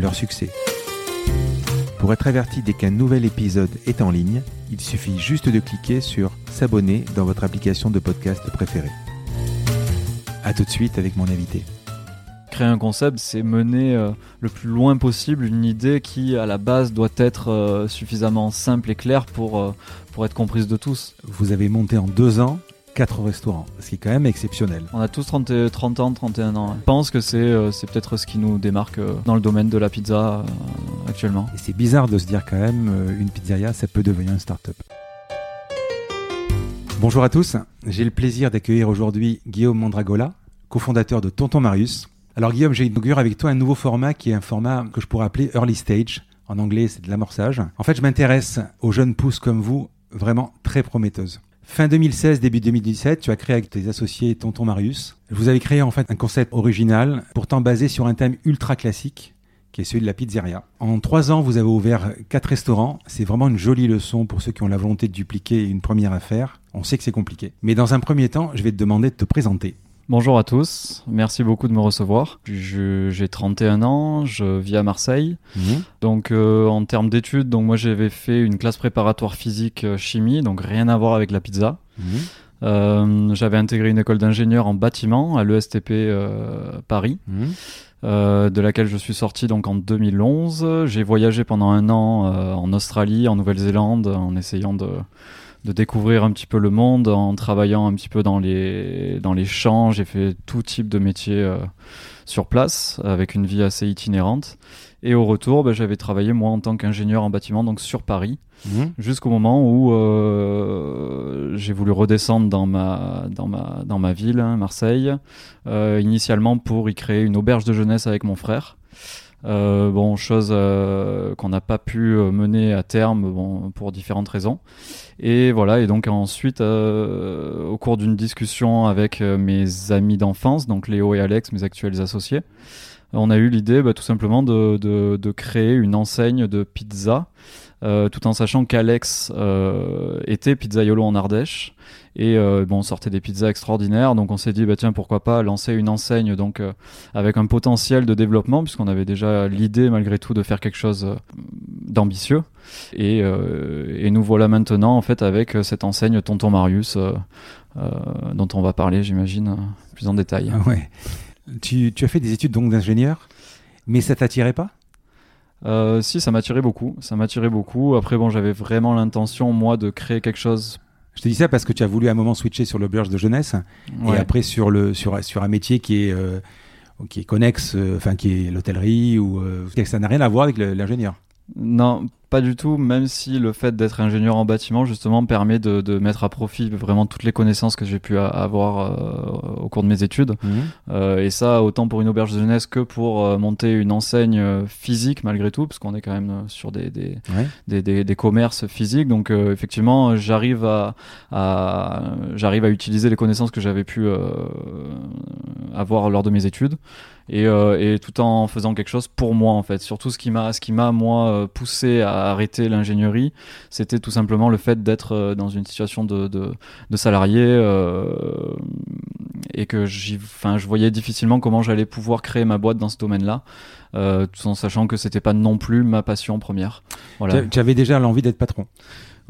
leur succès. Pour être averti dès qu'un nouvel épisode est en ligne, il suffit juste de cliquer sur S'abonner dans votre application de podcast préférée. A tout de suite avec mon invité. Créer un concept, c'est mener euh, le plus loin possible une idée qui, à la base, doit être euh, suffisamment simple et claire pour, euh, pour être comprise de tous. Vous avez monté en deux ans quatre restaurants, ce qui est quand même exceptionnel. On a tous 30, 30 ans, 31 ans. Je pense que c'est c'est peut-être ce qui nous démarque dans le domaine de la pizza actuellement. Et c'est bizarre de se dire quand même, une pizzeria, ça peut devenir une start-up. Bonjour à tous, j'ai le plaisir d'accueillir aujourd'hui Guillaume Mandragola, cofondateur de Tonton Marius. Alors Guillaume, j'ai inauguré avec toi un nouveau format qui est un format que je pourrais appeler Early Stage. En anglais, c'est de l'amorçage. En fait, je m'intéresse aux jeunes pousses comme vous, vraiment très prometteuses. Fin 2016, début 2017, tu as créé avec tes associés Tonton Marius. Vous avez créé en fait un concept original, pourtant basé sur un thème ultra classique, qui est celui de la pizzeria. En trois ans, vous avez ouvert quatre restaurants. C'est vraiment une jolie leçon pour ceux qui ont la volonté de dupliquer une première affaire. On sait que c'est compliqué. Mais dans un premier temps, je vais te demander de te présenter. Bonjour à tous, merci beaucoup de me recevoir. J'ai 31 ans, je vis à Marseille. Mmh. Donc euh, en termes d'études, donc moi j'avais fait une classe préparatoire physique euh, chimie, donc rien à voir avec la pizza. Mmh. Euh, j'avais intégré une école d'ingénieur en bâtiment à l'ESTP Paris. Mmh. de laquelle je suis sorti donc en 2011. J'ai voyagé pendant un an en Australie, en Nouvelle-Zélande, en essayant de, de découvrir un petit peu le monde en travaillant un petit peu dans les, dans les champs. J'ai fait tout type de métier euh, sur place avec une vie assez itinérante. Et au retour, bah, j'avais travaillé moi en tant qu'ingénieur en bâtiment, donc sur Paris, mmh. jusqu'au moment où euh, j'ai voulu redescendre dans ma, dans ma, dans ma ville, hein, Marseille, euh, initialement pour y créer une auberge de jeunesse avec mon frère. Euh, bon, chose euh, qu'on n'a pas pu euh, mener à terme bon, pour différentes raisons. Et voilà, et donc ensuite, au cours d'une discussion avec mes amis d'enfance, donc Léo et Alex, mes actuels associés, on a eu l'idée bah, tout simplement de, de, créer une enseigne de pizza euh, tout en sachant qu'Alex euh, était pizzaiolo en Ardèche et euh, bon on sortait des pizzas extraordinaires donc on s'est dit bah tiens pourquoi pas lancer une enseigne donc avec un potentiel de développement puisqu'on avait déjà l'idée malgré tout de faire quelque chose d'ambitieux et, et, nous voilà maintenant en fait avec cette enseigne Tonton Marius dont on va parler j'imagine plus en détail. Ah ouais. Tu, tu as fait des études donc d'ingénieur mais ça t'attirait pas? Euh, si, ça m'attirait beaucoup. Ça m'attirait beaucoup. Après, bon, j'avais vraiment l'intention, moi, de créer quelque chose. Je te dis ça parce que tu as voulu à un moment switcher sur l'auberge de jeunesse et après sur, le, sur, sur un métier qui est, euh, qui est connexe, euh, enfin, qui est l'hôtellerie ou. ça n'a rien à voir avec l'ingénieur. Non, pas du tout, même si le fait d'être ingénieur en bâtiment, justement, permet de, de, mettre à profit vraiment toutes les connaissances que j'ai pu avoir euh, au cours de mes études. Mhm. Euh, et ça, autant pour une auberge de jeunesse que pour euh, monter une enseigne physique, malgré tout, parce qu'on est quand même sur des, des, des, des, des, commerces physiques. Donc, effectivement, j'arrive à, à j'arrive à utiliser les connaissances que j'avais pu avoir lors de mes études. Et, et, tout en faisant quelque chose pour moi en fait. Surtout ce qui m'a, ce qui m'a moi poussé à arrêter l'ingénierie, c'était tout simplement le fait d'être euh, dans une situation de, de, salarié euh, et que enfin, je voyais difficilement comment j'allais pouvoir créer ma boîte dans ce domaine-là, euh, tout en sachant que c'était pas non plus ma passion première. Voilà. Tu déjà l'envie d'être patron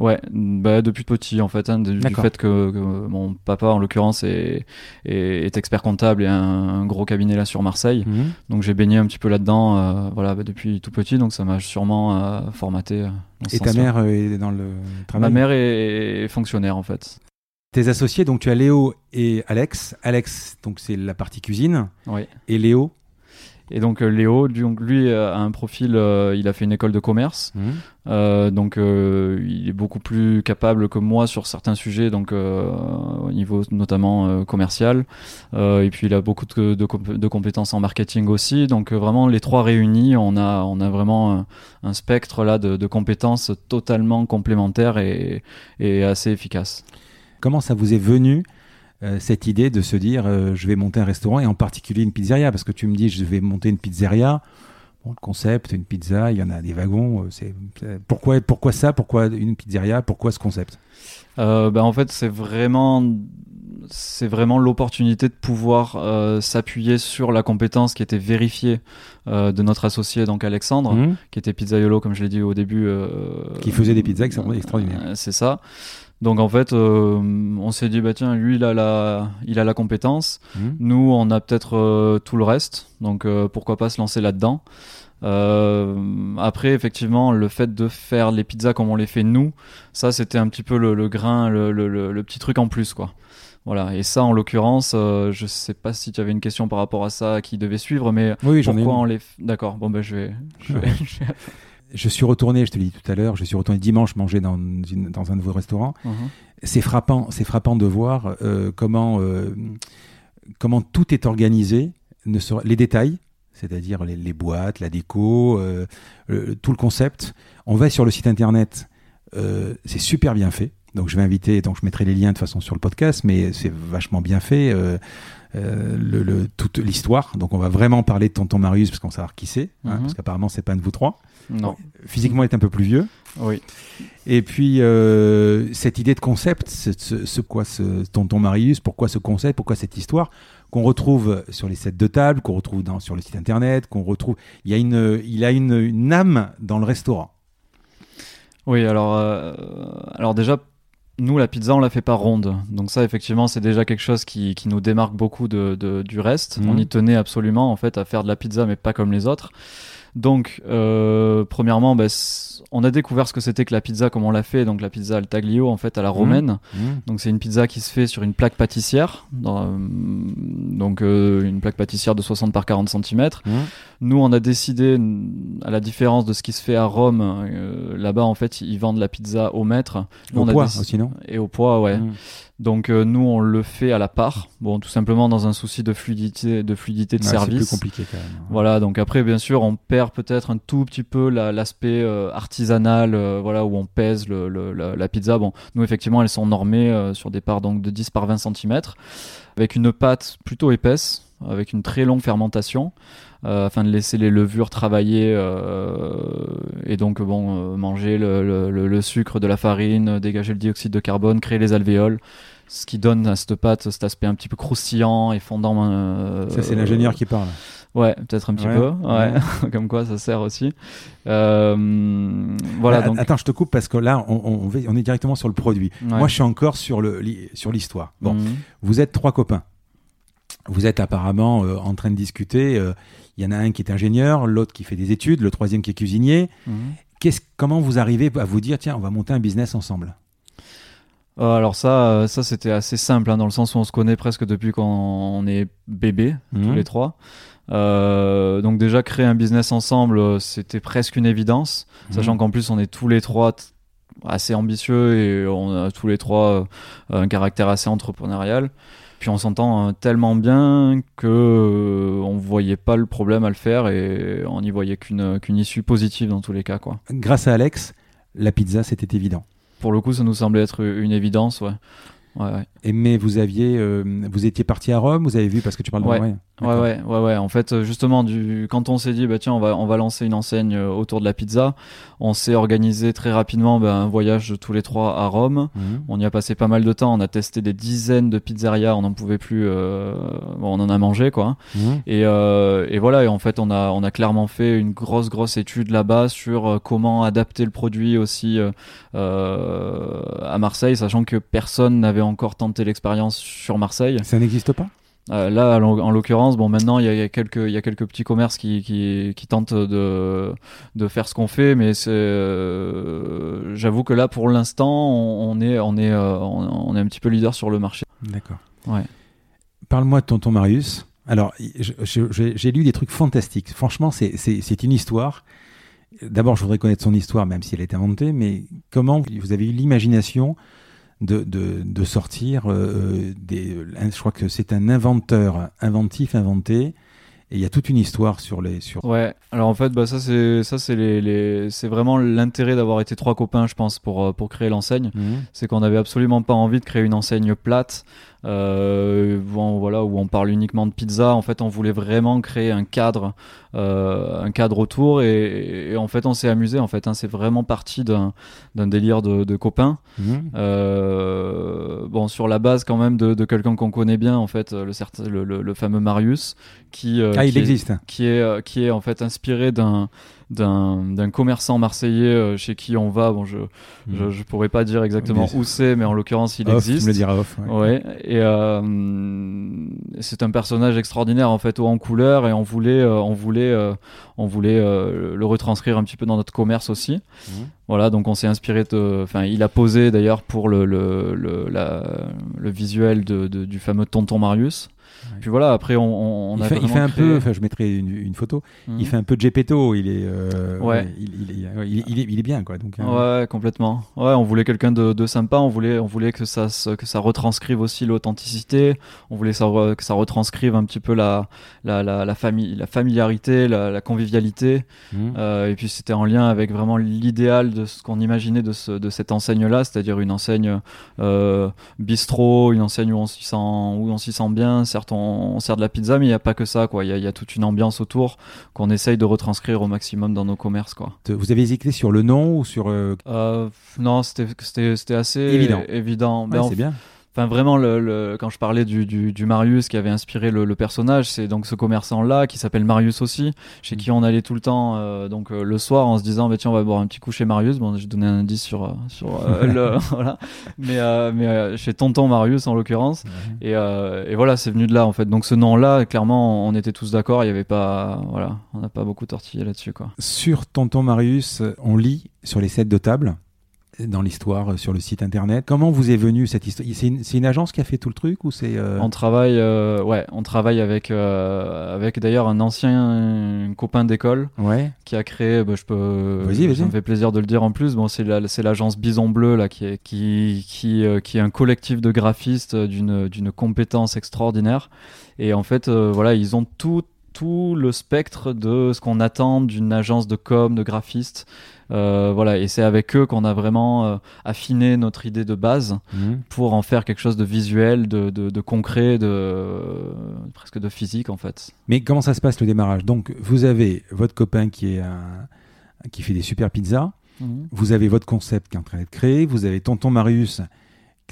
Ouais, bah depuis petit en fait, hein, du, fait que, mon papa en l'occurrence est, est, expert comptable et un, un, gros cabinet là sur Marseille, mhm. donc j'ai baigné un petit peu là-dedans, euh, voilà, bah, depuis tout petit, donc ça m'a sûrement euh, formaté. Euh, et ta mère est dans le travail Ma mère est, fonctionnaire en fait. Tes associés, donc tu as Léo et Alex. Alex, donc c'est la partie cuisine. Oui. Et Léo Et donc Léo, lui, a un profil, il a fait une école de commerce. Mmh. Euh, donc euh, il est beaucoup plus capable que moi sur certains sujets, donc euh, au niveau notamment commercial. et puis il a beaucoup de, de, compétences en marketing aussi. Donc vraiment les trois réunis, on a on a vraiment un, spectre là de, compétences totalement complémentaires et, et, assez efficaces. Comment ça vous est venu cette idée de se dire je vais monter un restaurant et en particulier une pizzeria. Parce que tu me dis je vais monter une pizzeria. Le concept, une pizza, il y en a des wagons. Euh, c'est pourquoi, pourquoi ça? Pourquoi une pizzeria? Pourquoi ce concept? Euh, ben, en fait, c'est vraiment c'est vraiment l'opportunité de pouvoir euh, s'appuyer sur la compétence qui était vérifiée de notre associé donc Alexandre mmh. qui était pizzaiolo comme je l'ai dit au début qui faisait des pizzas extraordinaires. c'est ça donc en fait, euh, on s'est dit bah tiens, lui il a la, il a la compétence. Mmh. Nous, on a peut-être euh, tout le reste. Donc euh, pourquoi pas se lancer là-dedans. après, effectivement, le fait de faire les pizzas comme on les fait nous, ça c'était un petit peu le, grain, le, le, petit truc en plus quoi. Voilà. Et ça, en l'occurrence, je sais pas si tu avais une question par rapport à ça qui devait suivre, mais oui, j'en ai. On les... D'accord. Bon ben je vais. Je vais, je suis retourné, je te l'ai dit tout à l'heure, je suis retourné dimanche manger dans, dans un nouveau restaurant. Uh-huh. C'est frappant, c'est frappant de voir euh, comment, euh, comment tout est organisé, ne les détails, c'est-à-dire les, boîtes, la déco, euh, tout le concept. On va sur le site internet, c'est super bien fait. Donc je vais inviter, donc je mettrai les liens de toute façon sur le podcast, mais c'est vachement bien fait. Le, toute l'histoire. Donc on va vraiment parler de Tonton Marius parce qu'on va savoir qui c'est, hein, uh-huh. parce qu'apparemment c'est pas un de vous trois. Non. Physiquement, il est un peu plus vieux. Oui. Et puis, euh, cette idée de concept, ce, quoi ce tonton Marius, pourquoi ce concept, pourquoi cette histoire qu'on retrouve sur les sets de table, qu'on retrouve dans, sur le site internet, qu'on retrouve. Il y a une, il a une, âme dans le restaurant. Oui, alors, euh, alors déjà, nous, la pizza, on la fait pas ronde. Donc ça, effectivement, c'est déjà quelque chose qui, qui, nous démarque beaucoup de, du reste. Mhm. On y tenait absolument, en fait, à faire de la pizza, mais pas comme les autres. Donc, euh, premièrement, bah, on a découvert ce que c'était que la pizza comme on l'a fait, donc la pizza al taglio en fait à la mmh. romaine. Mmh. Donc c'est une pizza qui se fait sur une plaque pâtissière, dans, euh, donc euh, une plaque pâtissière de 60 par 40 cm. Mmh. Nous on a décidé, à la différence de ce qui se fait à Rome, euh, là-bas en fait ils vendent la pizza au mètre. au poids aussi non? Et au poids ouais. Donc euh, nous on le fait à la part, bon tout simplement dans un souci de fluidité, de fluidité de service. C'est plus compliqué quand même. Voilà, donc après bien sûr on perd peut-être un tout petit peu l'aspect euh, artisanal, euh, voilà où on pèse le, la, pizza. Bon, nous effectivement elles sont normées sur des parts donc de 10 par 20 cm, avec une pâte plutôt épaisse, avec une très longue fermentation. Euh, afin de laisser les levures travailler euh, et donc bon euh, manger le, sucre de la farine, dégager le dioxyde de carbone, créer les alvéoles ce qui donne à cette pâte cet aspect un petit peu croustillant et fondant. ça, c'est l'ingénieur qui parle. Ouais, peut-être un petit peu. Ouais. Comme quoi, ça sert aussi. voilà. Bah, donc... Attends, je te coupe parce que là, on, on, est directement sur le produit. Moi, je suis encore sur le sur l'histoire. Bon, mhm. vous êtes trois copains. Vous êtes apparemment en train de discuter. Il y en a un qui est ingénieur, l'autre qui fait des études, le troisième qui est cuisinier. Mhm. comment vous arrivez à vous dire, tiens, on va monter un business ensemble? Euh, alors ça, euh, ça c'était assez simple, hein, dans le sens où on se connaît presque depuis qu'on est bébé, tous mhm. les trois. Euh, donc déjà créer un business ensemble, c'était presque une évidence, mhm. sachant qu'en plus on est tous les trois assez ambitieux et on a tous les trois un caractère assez entrepreneurial. Puis on s'entend euh, tellement bien que euh, on voyait pas le problème à le faire et on n'y voyait qu'une qu'une issue positive dans tous les cas quoi. Grâce à Alex, la pizza c'était évident. Pour le coup, ça nous semblait être une évidence, ouais. Ouais, ouais. Et mais vous aviez, euh, vous étiez parti à Rome, vous avez vu parce que tu parles de ouais. Rome. Ouais, ouais, ouais, ouais. En fait, justement, du... quand on s'est dit, bah tiens, on va, on va lancer une enseigne euh, autour de la pizza, on s'est organisé très rapidement bah, un voyage tous les trois à Rome. Mhm. On y a passé pas mal de temps. On a testé des dizaines de pizzerias. On n'en pouvait plus. Euh... Bon, on en a mangé, quoi. Mhm. Et, euh... et voilà. Et en fait, on a, on a clairement fait une grosse, grosse étude là-bas sur euh, comment adapter le produit aussi euh, à Marseille, sachant que personne n'avait encore tenté l'expérience sur Marseille. Ça n'existe pas? Euh, là, en, l'occurrence, bon, maintenant il y, a, quelques, il y a quelques petits commerces qui, qui, qui tentent de, de faire ce qu'on fait, mais c'est, euh, j'avoue que là, pour l'instant, on, est, on est, euh, on, est un petit peu leader sur le marché. D'accord. Ouais. Parle-moi de tonton Marius. Alors, j'ai lu des trucs fantastiques. Franchement, c'est une histoire. D'abord, je voudrais connaître son histoire, même si elle est inventée, mais comment vous avez eu l'imagination de, de, sortir euh, des. Je crois que c'est un inventeur inventif, inventé, et il y a toute une histoire sur les. Sur... Ouais. Alors en fait, bah ça c'est ça c'est les, les... c'est vraiment l'intérêt d'avoir été trois copains, je pense, pour euh, pour créer l'enseigne. Mhm. C'est qu'on n'avait absolument pas envie de créer une enseigne plate. Euh, bon, voilà où on parle uniquement de pizza. En fait, on voulait vraiment créer un cadre, euh, un cadre autour, et, en fait, on s'est amusé. En fait, hein, c'est vraiment parti d'un délire de, de copains. Euh, bon, sur la base quand même de, de quelqu'un qu'on connaît bien, en fait, le, le, le fameux Marius, qui euh, ah, il existe, qui est qui est en fait inspiré d'un d'un commerçant marseillais euh, chez qui on va. Bon, je, hmm. je, pourrais pas dire exactement où c'est, mais en l'occurrence, il existe. me le diras off. Ouais. Et euh, c'est un personnage extraordinaire en fait, en couleur, et on voulait, euh, on voulait, on voulait le retranscrire un petit peu dans notre commerce aussi. Hmm. Voilà, donc on s'est inspiré de. Enfin, il a posé d'ailleurs pour le, le, le, la, le visuel de, du fameux Tonton Marius. Puis voilà, après, on, on il a fait, il fait un peu, enfin, je mettrai une, une photo. Il mhm. fait un peu Gepetto. Il est, euh, ouais. Il, il, il, il, est, il est bien, quoi. Donc, hein. Ouais, complètement. Ouais, on voulait quelqu'un de, de, sympa. On voulait, on voulait que ça, que ça retranscrive aussi l'authenticité. On voulait ça, que ça retranscrive un petit peu la, la, la, la famille, la familiarité, la, la convivialité. Mhm. Euh, et puis c'était en lien avec vraiment l'idéal de ce qu'on imaginait de, ce, de cette enseigne-là, c'est-à-dire une enseigne euh, bistrot, une enseigne où on s'y sent, où on s'y sent bien. Certes, on, sert de la pizza, mais il n'y a pas que ça, quoi. Il y, a toute une ambiance autour qu'on essaye de retranscrire au maximum dans nos commerces, quoi. Vous avez hésité sur le nom ou sur euh, euh, Non, c'était assez évident. évident. Ben, c'est bien. Enfin, vraiment, le, quand je parlais du, du, Marius qui avait inspiré le, personnage, c'est donc ce commerçant-là qui s'appelle Marius aussi, chez qui on allait tout le temps, euh, donc euh, le soir, en se disant, bah, tiens, on va boire un petit coup chez Marius. Bon, j'ai donné un indice sur, euh, sur le, voilà, mais, mais chez Tonton Marius en l'occurrence. Et, et, voilà, c'est venu de là en fait. Donc ce nom-là, clairement, on était tous d'accord. Il y avait pas, voilà, on n'a pas beaucoup tortillé là-dessus quoi. Sur Tonton Marius, on lit sur les sets de table dans l'histoire euh, sur le site internet. Comment vous est venue cette histoire? C'est une, agence qui a fait tout le truc ou c'est euh, On travaille, euh, ouais, on travaille avec avec d'ailleurs un ancien copain d'école, ouais. qui a créé. Bah, je peux. Vas-y, vas-y. Ça me fait plaisir de le dire en plus. Bon, c'est c'est l'agence Bison Bleu là qui est qui qui qui est un collectif de graphistes d'une d'une compétence extraordinaire. Et en fait, voilà, ils ont tout tout le spectre de ce qu'on attend d'une agence de com, de graphiste. Euh, voilà, et c'est avec eux qu'on a vraiment euh, affiné notre idée de base mhm. pour en faire quelque chose de visuel, de, de, concret, de presque de physique en fait. Mais comment ça se passe le démarrage? Donc vous avez votre copain qui est un, qui fait des super pizzas. Mhm. Vous avez votre concept qui est en train d'être créé. Vous avez Tonton Marius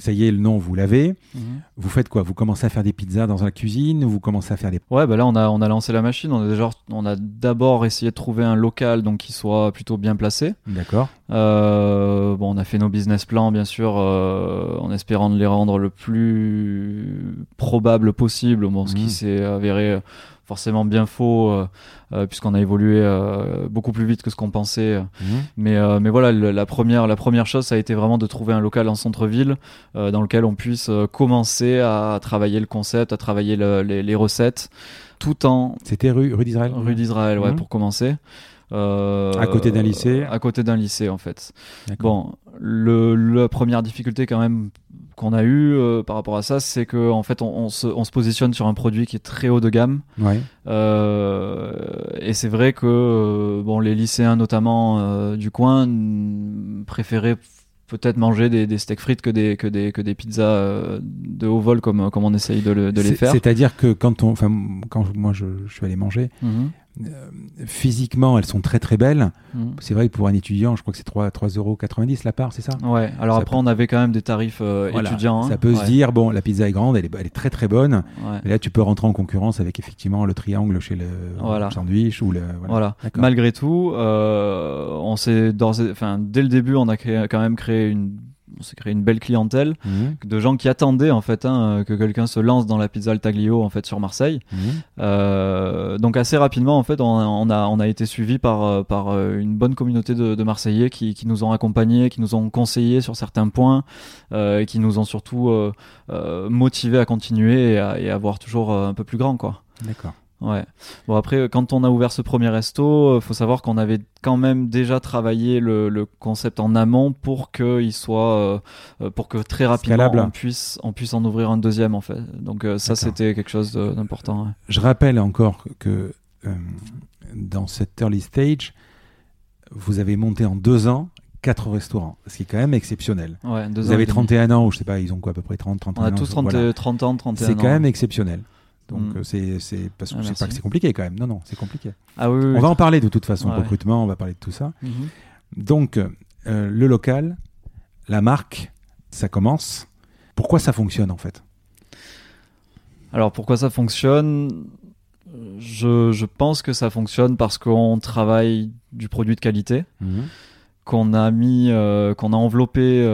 ça y est, le nom, vous l'avez. Mhm. Vous faites quoi? Vous commencez à faire des pizzas dans la cuisine? Ou vous commencez à faire des... Ouais, bah là, on a, on a lancé la machine. On a, déjà, on a d'abord essayé de trouver un local donc, qui soit plutôt bien placé. D'accord. Euh, bon, on a fait nos business plans, bien sûr, euh, en espérant de les rendre le plus probable possible. Bon, ce qui mhm. s'est avéré forcément bien faux euh, euh, puisqu'on a évolué euh, beaucoup plus vite que ce qu'on pensait. Mhm. Mais, mais voilà, la, première, la première chose, ça a été vraiment de trouver un local en centre-ville dans lequel on puisse commencer à travailler le concept, à travailler les, recettes, tout en... C'était rue, rue d'Israël Rue d'Israël, ouais, mhm. pour commencer. à côté d'un lycée À côté d'un lycée, en fait. Bon, le, la première difficulté quand même qu'on a eu euh, par rapport à ça, c'est qu'en en fait, on, se, on, se, positionne sur un produit qui est très haut de gamme. Ouais. Euh, et c'est vrai que euh, bon, les lycéens, notamment du coin, préféraient peut-être manger des, des, steaks frites que des, que des, que des pizzas de haut vol comme, comme on essaye de, le, de les faire. C'est-à-dire que quand, on, quand moi je, je suis allé manger, mhm. Euh, physiquement, elles sont très très belles. Mm. C'est vrai que pour un étudiant, je crois que c'est 3,90 euros la part, c'est ça? Ouais, alors après, on avait quand même des tarifs euh, étudiants. Hein. Ça peut se dire, bon, la pizza est grande, elle est, elle est très très bonne. Et là, tu peux rentrer en concurrence avec effectivement le triangle chez le, sandwich ou le. Voilà. Malgré tout, euh, on s'est, enfin, dès le début, on a quand même créé une on s'est créé une belle clientèle mhm. de gens qui attendaient en fait hein, que quelqu'un se lance dans la pizza Taglio en fait sur Marseille. Mhm. Euh, donc assez rapidement en fait on, a on a été suivi par euh, par euh, une bonne communauté de, Marseillais qui, qui, nous ont accompagnés, qui nous ont conseillés sur certains points, et qui nous ont surtout motivés à continuer et à, et à voir toujours un peu plus grand quoi. D'accord. Ouais. Bon après, quand on a ouvert ce premier resto, euh, faut savoir qu'on avait quand même déjà travaillé le, concept en amont pour qu'il soit, euh, euh, pour que très rapidement on puisse, on puisse en ouvrir un deuxième en fait. Donc ça c'était quelque chose d'important. Je rappelle encore que dans cette early stage, vous avez monté en deux ans quatre restaurants, ce qui est quand même exceptionnel. Ouais, vous avez 31 ans, ou je sais pas, ils ont quoi à peu près 30, 31 ans. On a tous 30, 30 ans, 31 ans. C'est quand même exceptionnel. Donc mm. euh, c'est parce que ah, c'est pas que c'est compliqué quand même. Non non, c'est compliqué. Ah oui, on va en parler de toute façon, recrutement, on va parler de tout ça. Mhm. Donc euh, le local, la marque, ça commence. Pourquoi ça fonctionne en fait? Alors pourquoi ça fonctionne? Je, je, pense que ça fonctionne parce qu'on travaille du produit de qualité. Mhm. qu'on a mis, euh, qu'on a enveloppé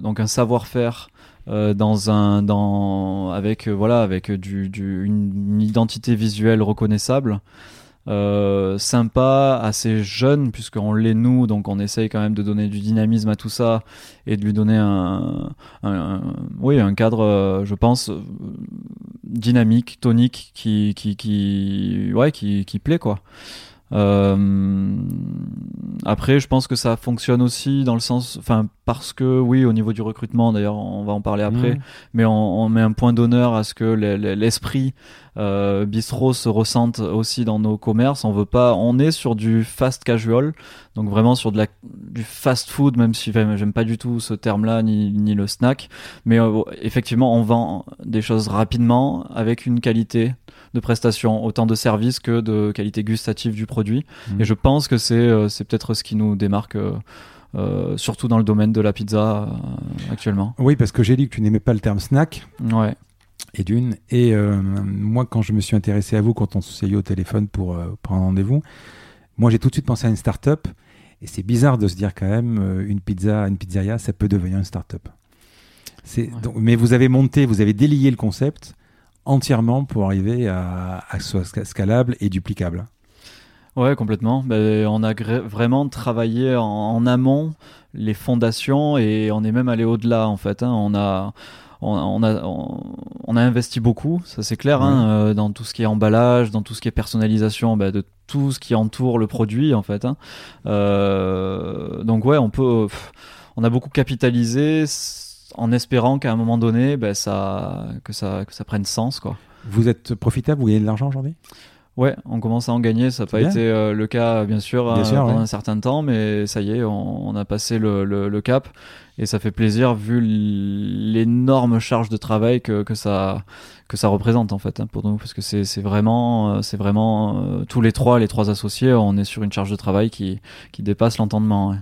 donc un savoir-faire euh, dans un dans avec euh, voilà avec du, du une, identité visuelle reconnaissable euh, sympa, assez jeune, puisqu'on l'est nous, donc on essaye quand même de donner du dynamisme à tout ça et de lui donner un, un, oui, un cadre, euh, je pense, dynamique, tonique, qui, qui, qui, ouais, qui, qui plaît, quoi. Euh, après, je pense que ça fonctionne aussi dans le sens, enfin, parce que oui, au niveau du recrutement, d'ailleurs, on va en parler après, mmh. mais on, met un point d'honneur à ce que l'esprit euh, bistrot se ressente aussi dans nos commerces. On veut pas, on est sur du fast casual, donc vraiment sur de la, du fast food, même si j'aime pas du tout ce terme-là ni, ni le snack, mais euh, effectivement, on vend des choses rapidement avec une qualité de prestations, autant de services que de qualité gustative du produit. Mmh. Et je pense que c'est euh, c'est peut-être ce qui nous démarque. Euh, euh, surtout dans le domaine de la pizza actuellement. Oui, parce que j'ai dit que tu n'aimais pas le terme snack. Ouais. Et d'une. Et moi, quand je me suis intéressé à vous, quand on s'est eu au téléphone pour prendre rendez-vous, moi j'ai tout de suite pensé à une start-up. Et c'est bizarre de se dire quand même, une pizza, une pizzeria, ça peut devenir une start-up. mais vous avez monté, vous avez délié le concept entièrement pour arriver à, à ce soit scalable et duplicable. Ouais, complètement. Ben, on a vraiment travaillé en, amont les fondations et on est même allé au-delà en fait. Hein. On a on, a, on, a investi beaucoup, ça c'est clair, hein, euh, dans tout ce qui est emballage, dans tout ce qui est personnalisation, ben, de tout ce qui entoure le produit en fait. Hein. Euh, donc ouais, on peut, on a beaucoup capitalisé en espérant qu'à un moment donné, ben, ça, que, ça, que ça prenne sens. Quoi. Vous êtes profitable, vous gagnez de l'argent aujourd'hui? Ouais, on commence à en gagner. Ça n'a pas été euh, le cas, bien sûr, euh, pendant un certain temps, mais ça y est, on, a passé le, le, cap. Et ça fait plaisir vu l'énorme charge de travail que, que, ça, que ça représente, en fait, hein, pour nous. Parce que c'est vraiment, c'est vraiment euh, tous les trois, les trois associés, on est sur une charge de travail qui, qui dépasse l'entendement.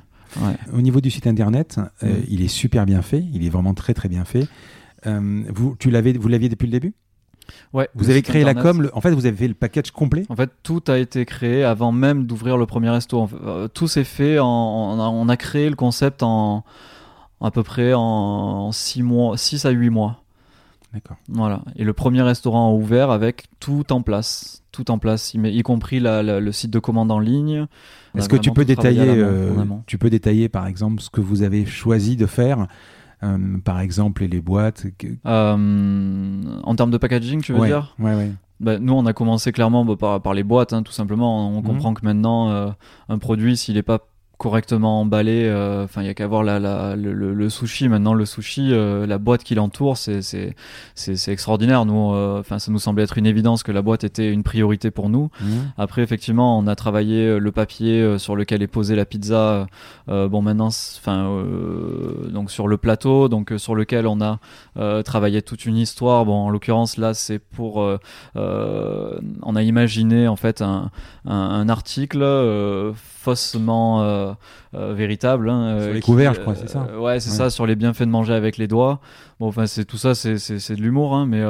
Au niveau du site internet, euh, mm. il est super bien fait. Il est vraiment très très bien fait. Euh, vous, tu l'avez, vous l'aviez depuis le début? Ouais. Vous avez créé la com. en fait, vous avez fait le package complet. En fait, tout a été créé avant même d'ouvrir le premier resto. Euh, tout s'est fait. En, on, a, créé le concept en à peu près en 6 mois, 6 à 8 mois. D'accord. Voilà. Et le premier restaurant a ouvert avec tout en place, tout en place, y compris le site de commande en ligne. Est-ce que tu peux détailler, euh, tu peux détailler par exemple ce que vous avez choisi de faire, euh, par exemple les boîtes. Euh, en termes de packaging, tu veux dire Ouais, ouais. Bah, nous, on a commencé clairement bah, par, les boîtes, hein, tout simplement. On mhm. comprend que maintenant, un produit, s'il n'est pas correctement emballé. Euh, enfin, il y a qu'à voir la, la, le, sushi. Maintenant, le sushi, euh, la boîte qui l'entoure, c'est c'est extraordinaire. Nous, euh, enfin, ça nous semblait être une évidence que la boîte était une priorité pour nous. Mmh. Après, effectivement, on a travaillé le papier sur lequel est posée la pizza. bon, maintenant, enfin, donc sur le plateau, donc sur lequel on a travaillé toute une histoire. Bon, en l'occurrence, là, c'est pour, on a imaginé en fait un, un, un article faussement euh, euh, véritable. Hein, sur euh, les couverts, je crois, c'est ça. ouais, c'est ça, sur les bienfaits de manger avec les doigts. Bon, enfin, c'est tout ça, c'est de l'humour, hein, mais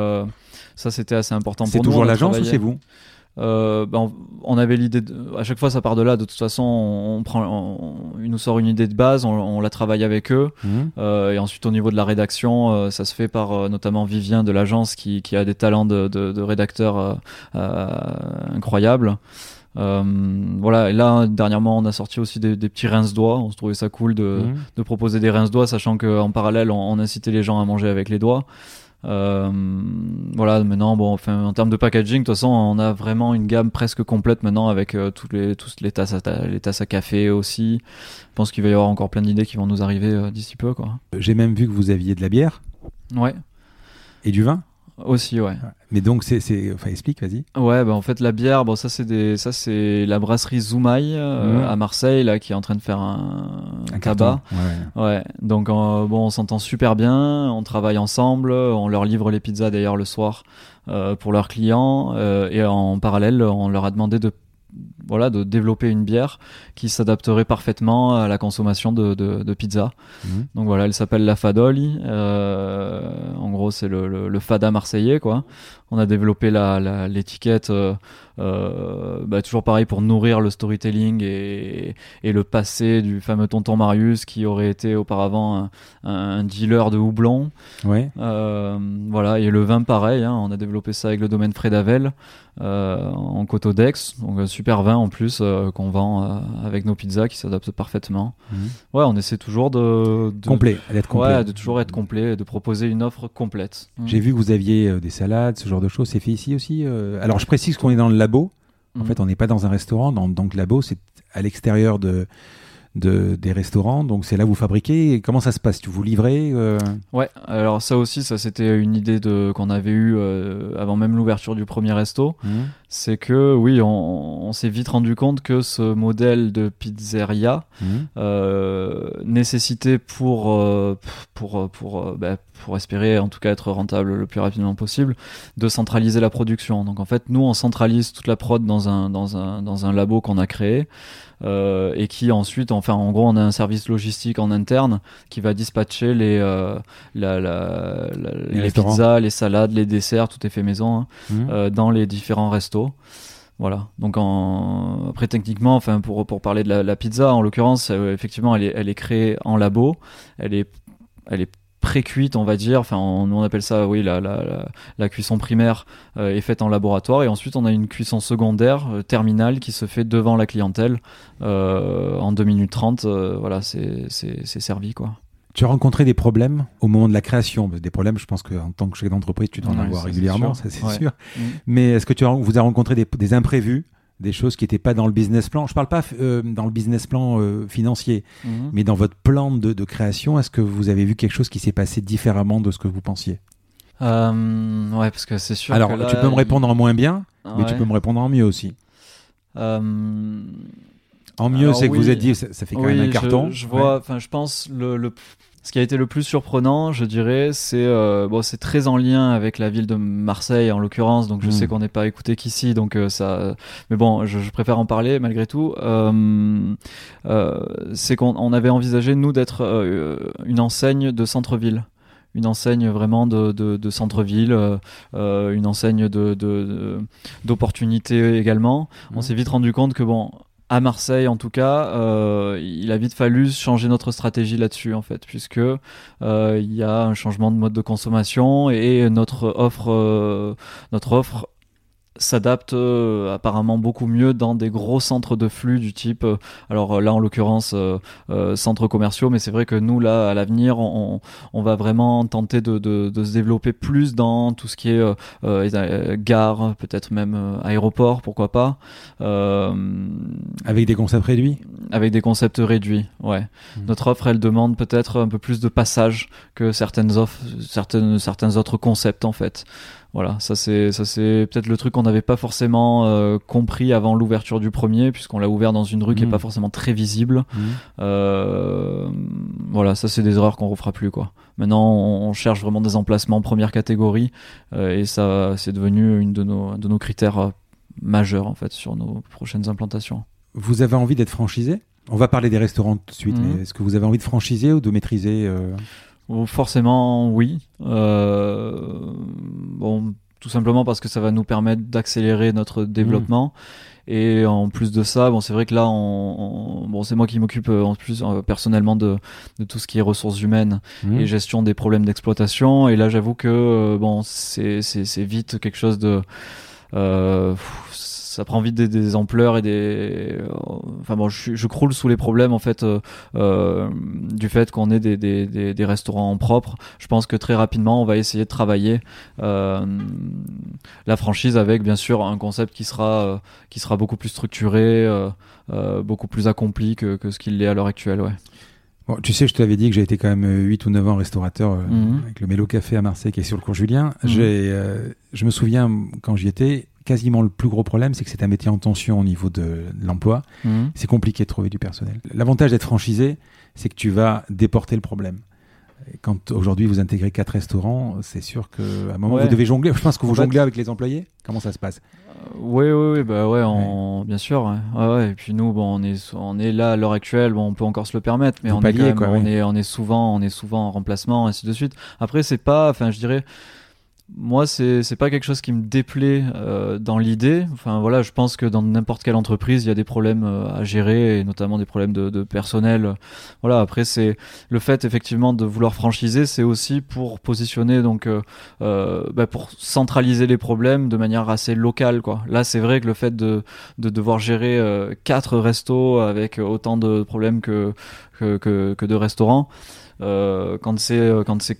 ça, c'était assez important pour nous. C'est toujours l'agence ou c'est vous? Ben, on, avait l'idée à chaque fois ça part de là de toute façon on, prend il nous sort une idée de base on, la travaille avec eux mmh. et ensuite au niveau de la rédaction ça se fait par notamment Vivien de l'agence qui, qui, a des talents de, de, de rédacteur incroyables voilà, et là, dernièrement, on a sorti aussi des, petits rince-doigts. On se trouvait ça cool de, mhm. proposer des rince-doigts, sachant qu'en parallèle, on, incitait les gens à manger avec les doigts. voilà, maintenant, bon, enfin, en termes de packaging, de toute façon, on a vraiment une gamme presque complète maintenant avec tous les, tous les tasses, à, les tasses à café aussi. Je pense qu'il va y avoir encore plein d'idées qui vont nous arriver d'ici peu, quoi. J'ai même vu que vous aviez de la bière. Ouais. Et du vin aussi, ouais. Mais donc, c'est, enfin, explique, vas-y. Ouais, bah en fait, la bière, bon, ça c'est des, ça c'est la brasserie Zoumaï euh, mmh. à Marseille là, qui est en train de faire un, un tabac. Ouais, ouais. Donc bon, on s'entend super bien, on travaille ensemble, on leur livre les pizzas d'ailleurs le soir euh, pour leurs clients, euh, et en parallèle, on leur a demandé de voilà, de développer une bière qui s'adapterait parfaitement à la consommation de, de, pizza. Mhm. Donc voilà, elle s'appelle la Fadoli. Euh, en gros, c'est le, le, Fada marseillais, quoi. On a développé l'étiquette la, euh, euh, bah, toujours pareil pour nourrir le storytelling et, et, le passé du fameux tonton Marius qui aurait été auparavant un, dealer de houblon. Ouais. Euh, voilà, et le vin pareil, hein, on a développé ça avec le domaine Frédavel en Cotodex, donc un super vin en plus euh, qu'on vend euh, avec nos pizzas qui s'adaptent parfaitement. Mhm. Ouais, on essaie toujours de, complet, d'être complet. Ouais, de toujours être complet, de proposer une offre complète. J'ai vu que vous aviez des salades, ce genre de choses. C'est fait ici aussi. Alors je précise qu'on est dans le labo. En mhm. fait, on n'est pas dans un restaurant. Dans, donc, labo, c'est à l'extérieur de, de, des restaurants. Donc c'est là où vous fabriquez. comment ça se passe? Tu vous livrez euh? Ouais, alors ça aussi, ça c'était une idée de, qu'on avait eue euh, avant même l'ouverture du premier resto. Mmh. C'est que oui, on, s'est vite rendu compte que ce modèle de pizzeria mmh. euh, nécessitait pour, pour, pour, bah, pour espérer en tout cas être rentable le plus rapidement possible, de centraliser la production. Donc en fait, nous, on centralise toute la prod dans un, dans un, dans un labo qu'on a créé. Euh, et qui ensuite, enfin, en gros, on a un service logistique en interne qui va dispatcher les, euh, la, la, les, pizzas, les salades, les desserts, tout est fait maison hein, mmh. euh, dans les différents restos. Voilà. Donc en... après techniquement, enfin pour pour parler de la, la pizza, en l'occurrence, effectivement, elle est elle est créée en labo. Elle est elle est pré-cuite, on va dire. Enfin, on, on appelle ça, oui, la, la, la, cuisson primaire euh, est faite en laboratoire. Et ensuite, on a une cuisson secondaire, euh, terminale, qui se fait devant la clientèle euh, en 2 minutes 30. voilà, c'est servi, quoi. Tu as rencontré des problèmes au moment de la création? Des problèmes, je pense qu'en tant que chef d'entreprise, tu dois en avoir régulièrement, ça c'est sûr. Mm. Mais est-ce que tu as, vous avez rencontré des, des imprévus? Des choses qui n'étaient pas dans le business plan. Je parle pas euh, dans le business plan euh, financier, mhm. mais dans votre plan de, création, est-ce que vous avez vu quelque chose qui s'est passé différemment de ce que vous pensiez? Euh, Ouais, parce que c'est sûr. Alors, tu peux me répondre en moins bien, mais tu peux me répondre en mieux aussi. En mieux, c'est que vous êtes dit, ça, fait quand même un carton. Je, vois, enfin, je pense le, le ce qui a été le plus surprenant, je dirais, c'est euh, bon, c'est très en lien avec la ville de Marseille en l'occurrence. Donc je mm. sais qu'on n'est pas écouté qu'ici, donc euh, ça. Mais bon, je, préfère en parler malgré tout. Euh, c'est qu'on avait envisagé nous d'être une enseigne de centre-ville une enseigne vraiment de, de, centre-ville, une enseigne de d'opportunités également. On mm. s'est vite rendu compte que bon, à Marseille en tout cas, euh, il a vite fallu changer notre stratégie là-dessus en fait, puisque euh, il y a un changement de mode de consommation et notre offre, euh, notre offre s'adapte euh, apparemment beaucoup mieux dans des gros centres de flux du type euh, alors euh, là en l'occurrence centres commerciaux mais c'est vrai que nous là à l'avenir on, on, va vraiment tenter de, de, de, se développer plus dans tout ce qui est gare peut-être même aéroport pourquoi pas. Avec des concepts réduits? avec des concepts réduits ouais. Mmh. notre offre elle demande peut-être un peu plus de passage que certaines offres certaines certains autres concepts en fait voilà, ça c'est ça c'est peut-être le truc qu'on n'avait pas forcément euh, compris avant l'ouverture du premier, puisqu'on l'a ouvert dans une rue qui est pas mmh. forcément très visible. Mmh. Euh, voilà, ça c'est des erreurs qu'on refera plus quoi. Maintenant, on, cherche vraiment des emplacements première catégorie, euh, et ça c'est devenu une de nos de nos critères majeurs en fait sur nos prochaines implantations. Vous avez envie d'être franchisé? On va parler des restaurants tout de suite, mmh. mais est-ce que vous avez envie de franchiser ou de maîtriser Forcément, oui. Euh, bon, tout simplement parce que ça va nous permettre d'accélérer notre développement. Mmh. Et en plus de ça, bon, c'est vrai que là, on, bon, c'est moi qui m'occupe euh, en plus euh, personnellement de, de, tout ce qui est ressources humaines mmh. et gestion des problèmes d'exploitation. Et là, j'avoue que bon, c'est vite quelque chose de ça prend vite des, ampleurs et des. enfin bon, je, croule sous les problèmes en fait du fait qu'on ait des, des, des, restaurants propres. Je pense que très rapidement, on va essayer de travailler la franchise avec bien sûr un concept qui sera qui sera beaucoup plus structuré, beaucoup plus accompli que, que ce qu'il est à l'heure actuelle. Ouais. Bon, tu sais, je t'avais dit que j'ai été quand même 8 ou 9 ans restaurateur euh, mhm. avec le Mélo Café à Marseille qui est sur le cours Julien. Mhm. J'ai, euh, je me souviens quand j'y étais, quasiment le plus gros problème, c'est que c'est un métier en tension au niveau de, l'emploi. Mhm. C'est compliqué de trouver du personnel. L'avantage d'être franchisé, c'est que tu vas déporter le problème. Quand aujourd'hui vous intégrez quatre restaurants, c'est sûr qu'à un moment vous devez jongler. Je pense que vous jonglez avec les employés. Comment ça se passe? Oui, oui, oui, bah ouais, bien sûr. Ouais. Et puis nous, bon, on est, on est là à l'heure actuelle, bon, on peut encore se le permettre, mais on, est on, est, on est souvent, on est souvent en remplacement, ainsi de suite. Après, c'est pas, enfin, je dirais, moi, c'est pas quelque chose qui me déplaît euh, dans l'idée. Enfin voilà, je pense que dans n'importe quelle entreprise, il y a des problèmes euh, à gérer, et notamment des problèmes de, de personnel. Voilà. Après, c'est le fait effectivement de vouloir franchiser, c'est aussi pour positionner donc euh, euh bah, pour centraliser les problèmes de manière assez locale. Quoi. Là, c'est vrai que le fait de de devoir gérer quatre restos avec autant de problèmes que que, que, que de restaurants. Euh, quand c'est quand c'est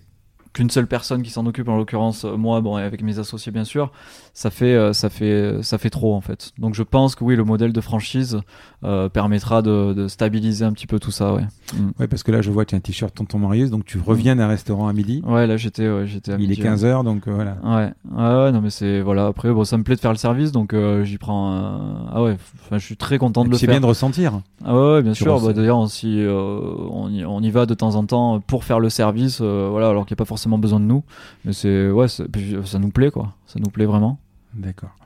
qu'une seule personne qui s'en occupe, en l'occurrence moi, bon, avec mes associés bien sûr, ça fait, euh, ça fait, ça fait trop en fait. Donc je pense que oui, le modèle de franchise euh, permettra de, stabiliser un petit peu tout ça, ouais. Mm. Ouais, parce que là je vois tu as un t-shirt Tonton Marius, donc tu reviens d'un restaurant à midi. Ouais, là j'étais, ouais, j'étais à Il est 15 h donc euh, voilà. Ouais. ouais, non mais c'est voilà. Après, bon, ça me plaît de faire le service, donc j'y prends. Ah ouais, enfin, je suis très content de le faire. C'est bien de ressentir. Ah ouais, bien sûr. Bah, D'ailleurs, on, on, y, on y va de temps en temps pour faire le service, voilà, alors qu'il n'y a pas forcément besoin de nous. Mais c'est ouais, ça nous plaît quoi. Ça nous plaît vraiment. D'accord.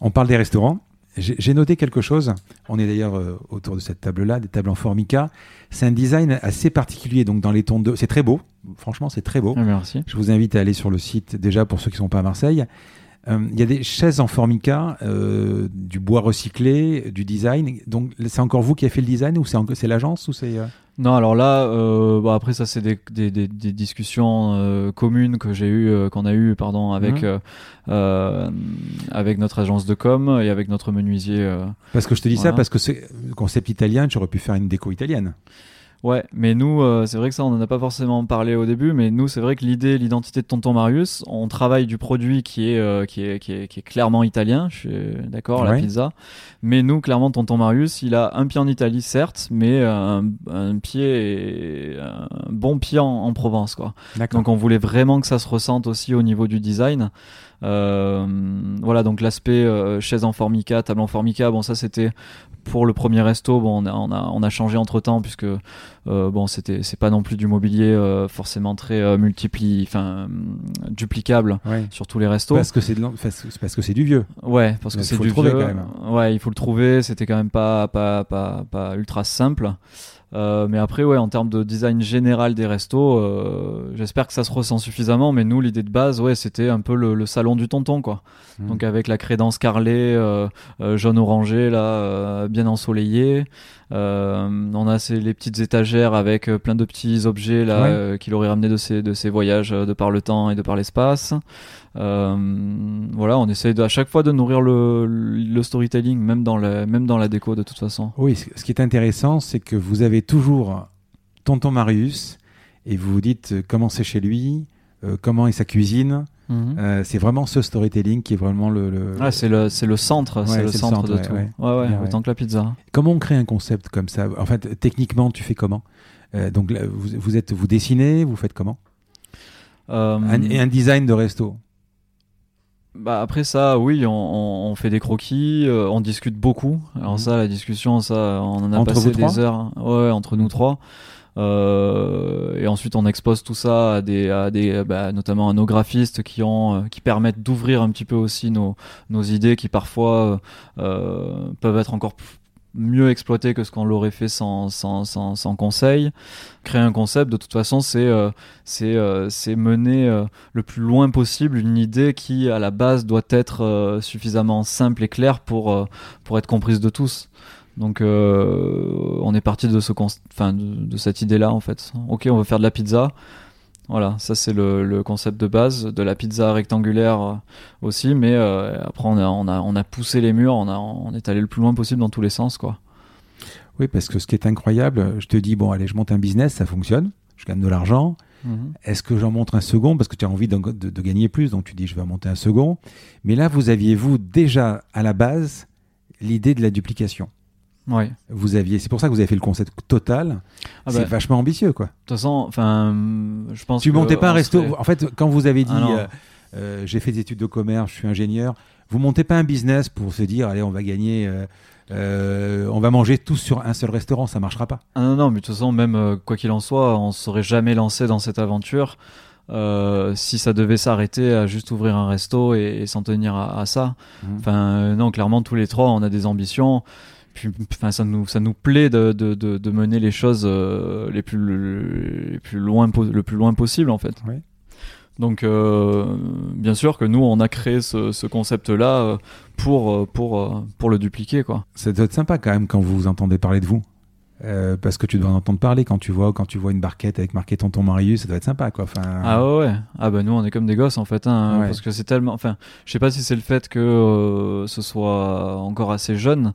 On parle des restaurants. J'ai noté quelque chose. On est d'ailleurs euh, autour de cette table-là, des tables en formica. C'est un design assez particulier. Donc dans les tons de, c'est très beau. Franchement, c'est très beau. Ah, merci. Je vous invite à aller sur le site déjà pour ceux qui ne sont pas à Marseille. Euh, il y a des chaises en formica, euh, du bois recyclé, du design. Donc c'est encore vous qui avez fait le design ou c'est l'agence ou c'est non, alors là, euh, bah après ça c'est des, des, des, des, discussions euh, communes que j'ai eu, euh, qu'on a eu, pardon, avec euh, avec notre agence de com et avec notre menuisier. parce que je te dis ça parce que c'est concept italien, tu aurais pu faire une déco italienne. Ouais, mais nous, euh, c'est vrai que ça, on n'en a pas forcément parlé au début, mais nous, c'est vrai que l'idée, l'identité de Tonton Marius, on travaille du produit qui est, euh, qui est, qui est, qui est, clairement italien, je suis d'accord, la pizza. Mais nous, clairement, Tonton Marius, il a un pied en Italie, certes, mais un, un pied, un bon pied en, en Provence, quoi. Donc, on voulait vraiment que ça se ressente aussi au niveau du design. Euh, voilà, donc l'aspect euh, chaise en formica, table en formica, bon ça c'était pour le premier resto, bon on a on a, on a changé entre temps puisque euh, bon c'était c'est pas non plus du mobilier forcément très multipli, enfin duplicable sur tous les restos. Parce que c'est parce que c'est du vieux. Ouais, parce que c'est du vieux. Quand même. Ouais, il faut le trouver. C'était quand même pas pas pas pas ultra simple. Euh, mais après, ouais, en termes de design général des restos, euh, j'espère que ça se ressent suffisamment. Mais nous, l'idée de base, ouais, c'était un peu le, salon du tonton, quoi. Hmm. Donc avec la crédence carrelée, euh, jaune orangé, là, bien ensoleillée. On a ces, les petites étagères avec plein de petits objets là qu'il aurait ramené de ses, de ses voyages de par le temps et de par l'espace. Euh, voilà, on essaye à chaque fois de nourrir le, le storytelling, même dans, la, même dans la déco de toute façon. Oui, ce qui est intéressant, c'est que vous avez toujours Tonton Marius et vous vous dites euh, comment c'est chez lui, euh, comment est sa cuisine. Mhm. c'est vraiment ce storytelling qui est vraiment le. Ah, c'est le, c'est le centre, c'est le, centre, de tout. Ouais, autant que la pizza. Comment on crée un concept comme ça? En fait, techniquement, tu fais comment? Donc, vous, vous, êtes, vous dessinez, vous faites comment? Et un design de resto? Bah après ça, oui, on, on, fait des croquis, euh, on discute beaucoup. Alors mhm. ça, la discussion, ça, on en a passé des heures. Hein. Ouais, entre nous trois. Euh, et ensuite, on expose tout ça à des, à des, bah, notamment à nos graphistes qui ont, euh, qui permettent d'ouvrir un petit peu aussi nos, nos idées, qui parfois euh, peuvent être encore mieux exploité que ce qu'on l'aurait fait sans, sans, sans, sans, conseil. Créer un concept, de toute façon, c'est euh, c'est euh, mener euh, le plus loin possible une idée qui, à la base, doit être euh, suffisamment simple et claire pour, pour être comprise de tous. Donc, on est parti de, ce enfin, de, de cette idée-là, en fait. Ok, on veut faire de la pizza Voilà, ça c'est le, concept de base de la pizza rectangulaire euh, aussi, mais euh, après on a, on, a, on a poussé les murs, on, a, on est allé le plus loin possible dans tous les sens. quoi. Oui, parce que ce qui est incroyable, je te dis, bon, allez, je monte un business, ça fonctionne, je gagne de l'argent. Mhm. Est-ce que j'en montre un second? Parce que tu as envie de, de, gagner plus, donc tu dis je vais en monter un second. Mais là, vous aviez vous déjà à la base l'idée de la duplication. Ouais. Vous aviez, c'est pour ça que vous avez fait le concept total. Ah c'est bah, vachement ambitieux, quoi. De toute façon, enfin, je pense. Tu montais pas un resto. En fait, quand vous avez dit, ah euh, euh, j'ai fait des études de commerce, je suis ingénieur, vous montez pas un business pour se dire, allez, on va gagner. Euh, on va manger tous sur un seul restaurant, ça marchera pas. Ah non, non, mais de toute façon, même quoi qu'il en soit, on serait jamais lancé dans cette aventure si ça devait s'arrêter à juste ouvrir un resto et, s'en tenir à, ça. Mmh. Enfin, non, clairement, tous les trois, on a des ambitions enfin, ça nous, ça nous plaît de, de, de, mener les choses euh, les, plus, les plus loin, le plus loin possible, en fait. Donc, euh, bien sûr que nous, on a créé ce, ce concept-là euh, pour, pour, pour le dupliquer, quoi. Ça doit être sympa quand même quand vous entendez parler de vous. Parce que tu dois en entendre parler quand tu vois quand tu vois une barquette avec marqué tonton Marius ça doit être sympa quoi enfin ah ouais, ah bah nous on est comme des gosses en fait hein, parce que c'est tellement enfin je sais pas si c'est le fait que ce soit encore assez jeune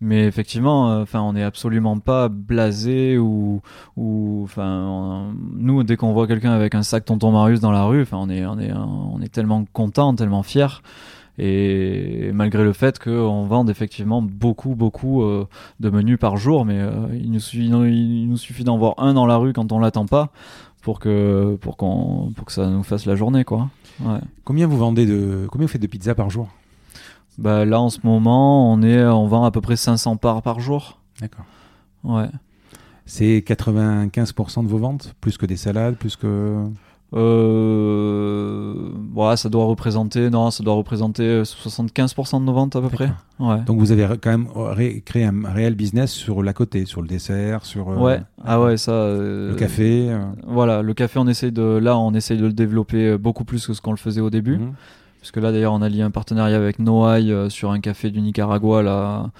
mais effectivement, euh, enfin, on n'est absolument pas blasé ou, ou, enfin, nous, dès qu'on voit quelqu'un avec un sac Tonton Marius dans la rue, enfin, on est, on est, on est tellement content, tellement fier. Et malgré le fait qu'on vende effectivement beaucoup, beaucoup euh, de menus par jour, mais euh, il, nous suffit, il nous suffit d'en voir un dans la rue quand on l'attend pas pour que, pour qu'on, pour que ça nous fasse la journée, quoi. Ouais. Combien vous vendez de, combien vous faites de pizza par jour? Bah, là, en ce moment, on, est, on vend à peu près 500 parts par jour. D'accord. Ouais. C'est 95% de vos ventes? Plus que des salades Plus que. Euh, ouais, ça doit représenter, non, ça doit représenter 75% de nos ventes à peu près. Ouais. Donc vous avez quand même créé un réel business sur la côté, sur le dessert, sur. Euh. Ah ouais, ça. Euh, le café. Voilà, le café, on essaye de, là, on essaye de le développer beaucoup plus que ce qu'on le faisait au début. Mhm que là d'ailleurs on a lié un partenariat avec Noailles euh, sur un café du Nicaragua là,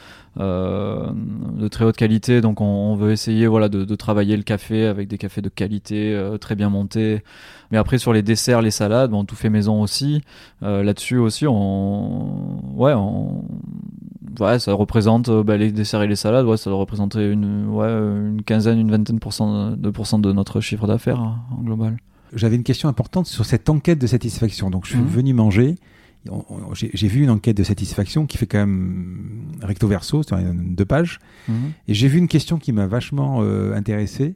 euh, de très haute qualité. Donc on, veut essayer voilà de, travailler le café avec des cafés de qualité euh, très bien montés. Mais après sur les desserts, les salades, on tout fait maison aussi. Là-dessus aussi, on ouais, ça représente bah, les desserts et les salades. Ouais, ça doit représenter une quinzaine, une vingtaine de, de, de notre chiffre d'affaires hein, en global j'avais une question importante sur cette enquête de satisfaction. Donc, je suis mhm. venu manger. J'ai vu une enquête de satisfaction qui fait quand même recto verso, sur deux pages. Mhm. Et j'ai vu une question qui m'a vachement euh, intéressé.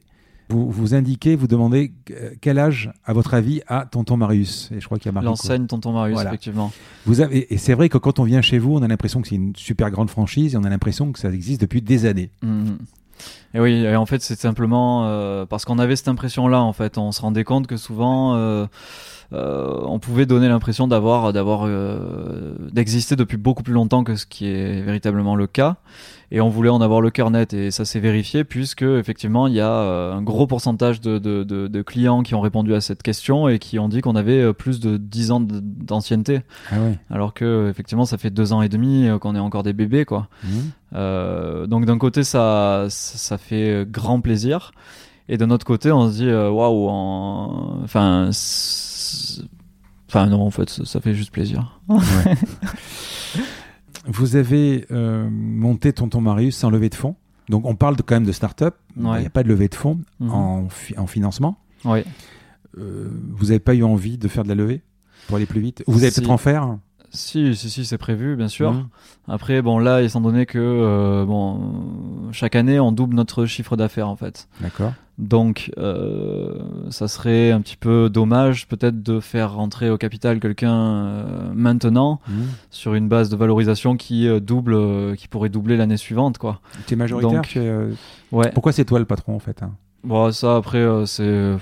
Vous, vous indiquez, vous demandez euh, quel âge, à votre avis, a Tonton Marius? Et je crois qu'il y a L'enseigne Tonton Marius, effectivement. Vous avez, et c'est vrai que quand on vient chez vous, on a l'impression que c'est une super grande franchise et on a l'impression que ça existe depuis des années. Mhm. Et oui, et en fait, c'est simplement euh, parce qu'on avait cette impression-là. En fait, on se rendait compte que souvent, euh, euh, on pouvait donner l'impression d'avoir, d'avoir, d'exister depuis beaucoup plus longtemps que ce qui est véritablement le cas et on voulait en avoir le cœur net et ça s'est vérifié puisque effectivement il y a euh, un gros pourcentage de, de, de, clients qui ont répondu à cette question et qui ont dit qu'on avait euh, plus de 10 ans d'ancienneté. Ah alors que effectivement ça fait deux ans et demi euh, qu'on est encore des bébés quoi. Mmh. donc d'un côté ça ça fait grand plaisir. Et d'un autre côté on se dit waouh enfin enfin non en fait ça, fait juste plaisir Vous avez euh, monté Tonton Marius sans levée de fonds. Donc on parle quand même de start-up. Il n'y a pas de levée de fonds mhm. en, en, financement. Oui. Euh, vous n'avez pas eu envie de faire de la levée pour aller plus vite? Vous allez peut-être en faire? Si, si, si, c'est prévu, bien sûr. Mhm. Après, bon, là, étant donné que euh, bon, chaque année, on double notre chiffre d'affaires, en fait. D'accord. Donc, euh, ça serait un petit peu dommage, peut-être, de faire rentrer au capital quelqu'un euh, maintenant mhm. sur une base de valorisation qui double, qui pourrait doubler l'année suivante, quoi. Tu es majoritaire Ouais. Pourquoi c'est toi le patron, en fait hein? Bon, ça, après, c'est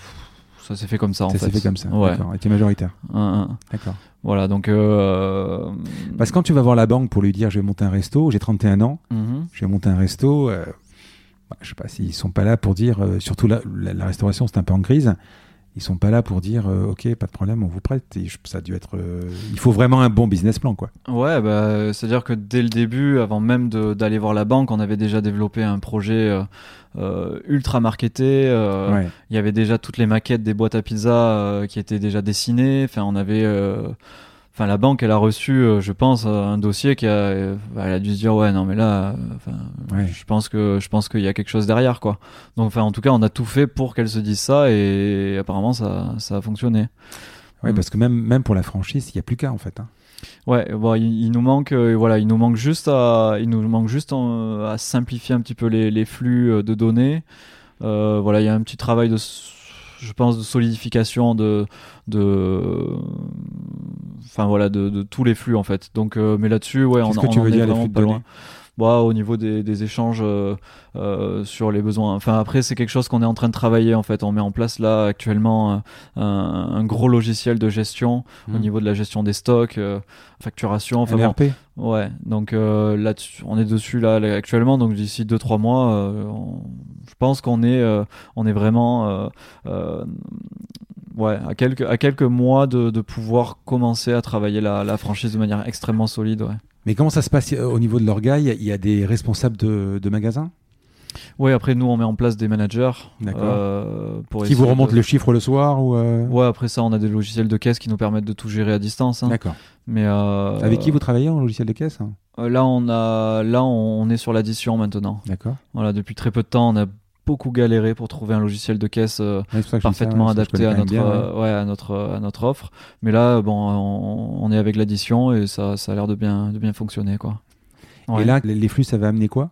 ça s'est fait comme ça en fait. Ça s'est fait comme ça. Ouais. D'accord. Et tu es majoritaire. D'accord. Voilà, donc. Euh... Parce que quand tu vas voir la banque pour lui dire je vais monter un resto, j'ai 31 ans, mhm. je vais monter un resto, euh, bah, je sais pas s'ils sont pas là pour dire, euh, surtout la, la, restauration c'est un peu en crise, ils sont pas là pour dire ok pas de problème on vous prête. Ça a dû être il faut vraiment un bon business plan quoi. Ouais bah, c'est à dire que dès le début avant même d'aller voir la banque on avait déjà développé un projet ultra marketé il y avait déjà toutes les maquettes des boîtes à pizza qui étaient déjà dessinées. Enfin on avait Enfin, la banque, elle a reçu, euh, je pense, euh, un dossier qui a, euh, elle a dû se dire ouais, non, mais là, je pense que je pense qu'il y a quelque chose derrière, quoi. Donc, enfin, en tout cas, on a tout fait pour qu'elle se dise ça, et apparemment, ça, ça a fonctionné. Oui, mm. parce que même même pour la franchise, il y a plus qu'à en fait. Hein. Ouais, bon, il, nous manque, voilà, il nous manque juste à, il nous manque juste à simplifier un petit peu les, les flux de données. voilà, il y a un petit travail de je pense, de solidification de, de, enfin voilà, de, de tous les flux en fait. Donc, euh, mais là-dessus, ouais, on, que tu veux dire, les flux de loin. Bah, au niveau des, des échanges euh, euh, sur les besoins. Enfin, après, c'est quelque chose qu'on est en train de travailler en fait. On met en place là actuellement un, un gros logiciel de gestion au hmm. niveau de la gestion des stocks, facturation. Enfin, bon, ouais. Donc là, on est dessus là, actuellement. Donc d'ici 2-3 mois, je pense qu'on est, on est vraiment ouais, à quelques, à quelques mois de, de pouvoir commencer à travailler la, la, franchise de manière extrêmement solide. Ouais. Mais comment ça se passe euh, au niveau de l'orga? Il y, a des responsables de, de magasins? Oui, après nous on met en place des managers euh, pour qui vous remontent le chiffre le soir ou euh? Ouais, après ça on a des logiciels de caisse qui nous permettent de tout gérer à distance. Hein. D'accord. Mais euh, avec qui vous travaillez en logiciel de caisse? Là on a, là on est sur l'addition maintenant. D'accord. Voilà, depuis très peu de temps on a beaucoup galéré pour trouver un logiciel de caisse euh, parfaitement adapté à notre, euh, ouais. à notre, à notre offre. Mais là, bon, on, est avec l'addition et ça, ça a l'air de bien, de bien fonctionner. Quoi. Et là, les flux, ça va amener quoi?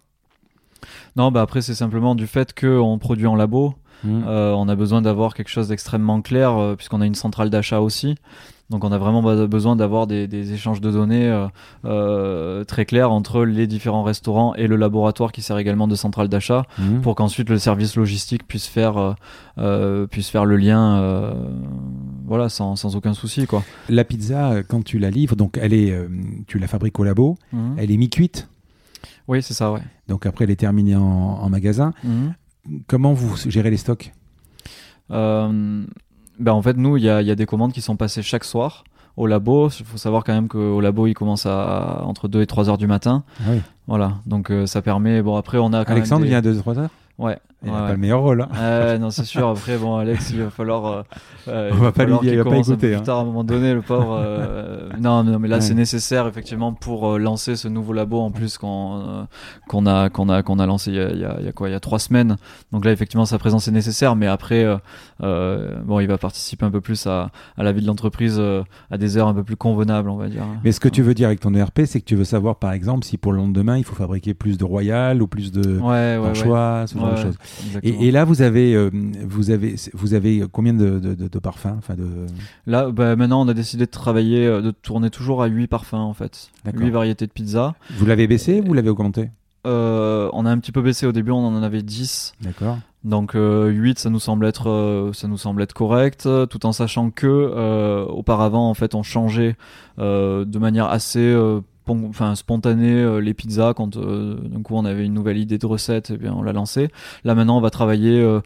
Non, bah après, c'est simplement du fait qu'on produit en labo. Mmh. Euh, on a besoin d'avoir quelque chose d'extrêmement clair puisqu'on a une centrale d'achat aussi. Donc on a vraiment besoin d'avoir des, échanges de données euh, euh, très clairs entre les différents restaurants et le laboratoire qui sert également de centrale d'achat mmh. pour qu'ensuite le service logistique puisse faire, euh, puisse faire le lien voilà, sans, sans, aucun souci. Quoi. La pizza, quand tu la livres, donc elle est, tu la fabriques au labo, mmh. elle est mi-cuite Oui, c'est ça, ouais. Donc après, elle est terminée en, magasin. Mmh. Comment vous gérez les stocks? Ben en fait, nous, il y a, y a, des commandes qui sont passées chaque soir au labo. Il faut savoir quand même qu'au labo, il commence à entre 2 et 3 heures du matin. Ah oui. Voilà, donc euh, ça permet. Bon, après, on a quand Alexandre même vient à 2-3 heures? Ouais. Il n'a pas le meilleur rôle. Hein. Euh, non, c'est sûr. Après, bon, Alex, il va falloir. Euh, euh on va pas lui dire, il va pas écouter. Hein. Plus tard, à un moment donné, le pauvre. Euh, non, non, mais là, c'est nécessaire effectivement pour euh, lancer ce nouveau labo en plus qu'on qu'on a qu'on a qu'on a lancé il y a, il y a, quoi Il y a trois semaines. Donc là, effectivement, sa présence est nécessaire. Mais après, bon, il va participer un peu plus à, à la vie de l'entreprise à des heures un peu plus convenables, on va dire. Mais ce que tu veux dire avec ton ERP, c'est que tu veux savoir, par exemple, si pour le lendemain, il faut fabriquer plus de Royal ou plus de choix, ce genre de choses. Et, là, vous avez, euh, vous avez, vous avez combien de, de, parfums enfin de... Là, bah, maintenant, on a décidé de travailler, euh, de tourner toujours à 8 parfums en fait. 8 variétés de pizza. Vous l'avez baissé ou vous l'avez augmenté euh, On a un petit peu baissé au début, on en avait 10. D'accord. Donc 8, ça nous semble être, ça nous semble être correct, tout en sachant que auparavant, en fait, on changeait de manière assez enfin spontané euh, les pizzas quand euh, d'un coup on avait une nouvelle idée de recette et eh bien on l'a lancé. Là maintenant on va travailler euh,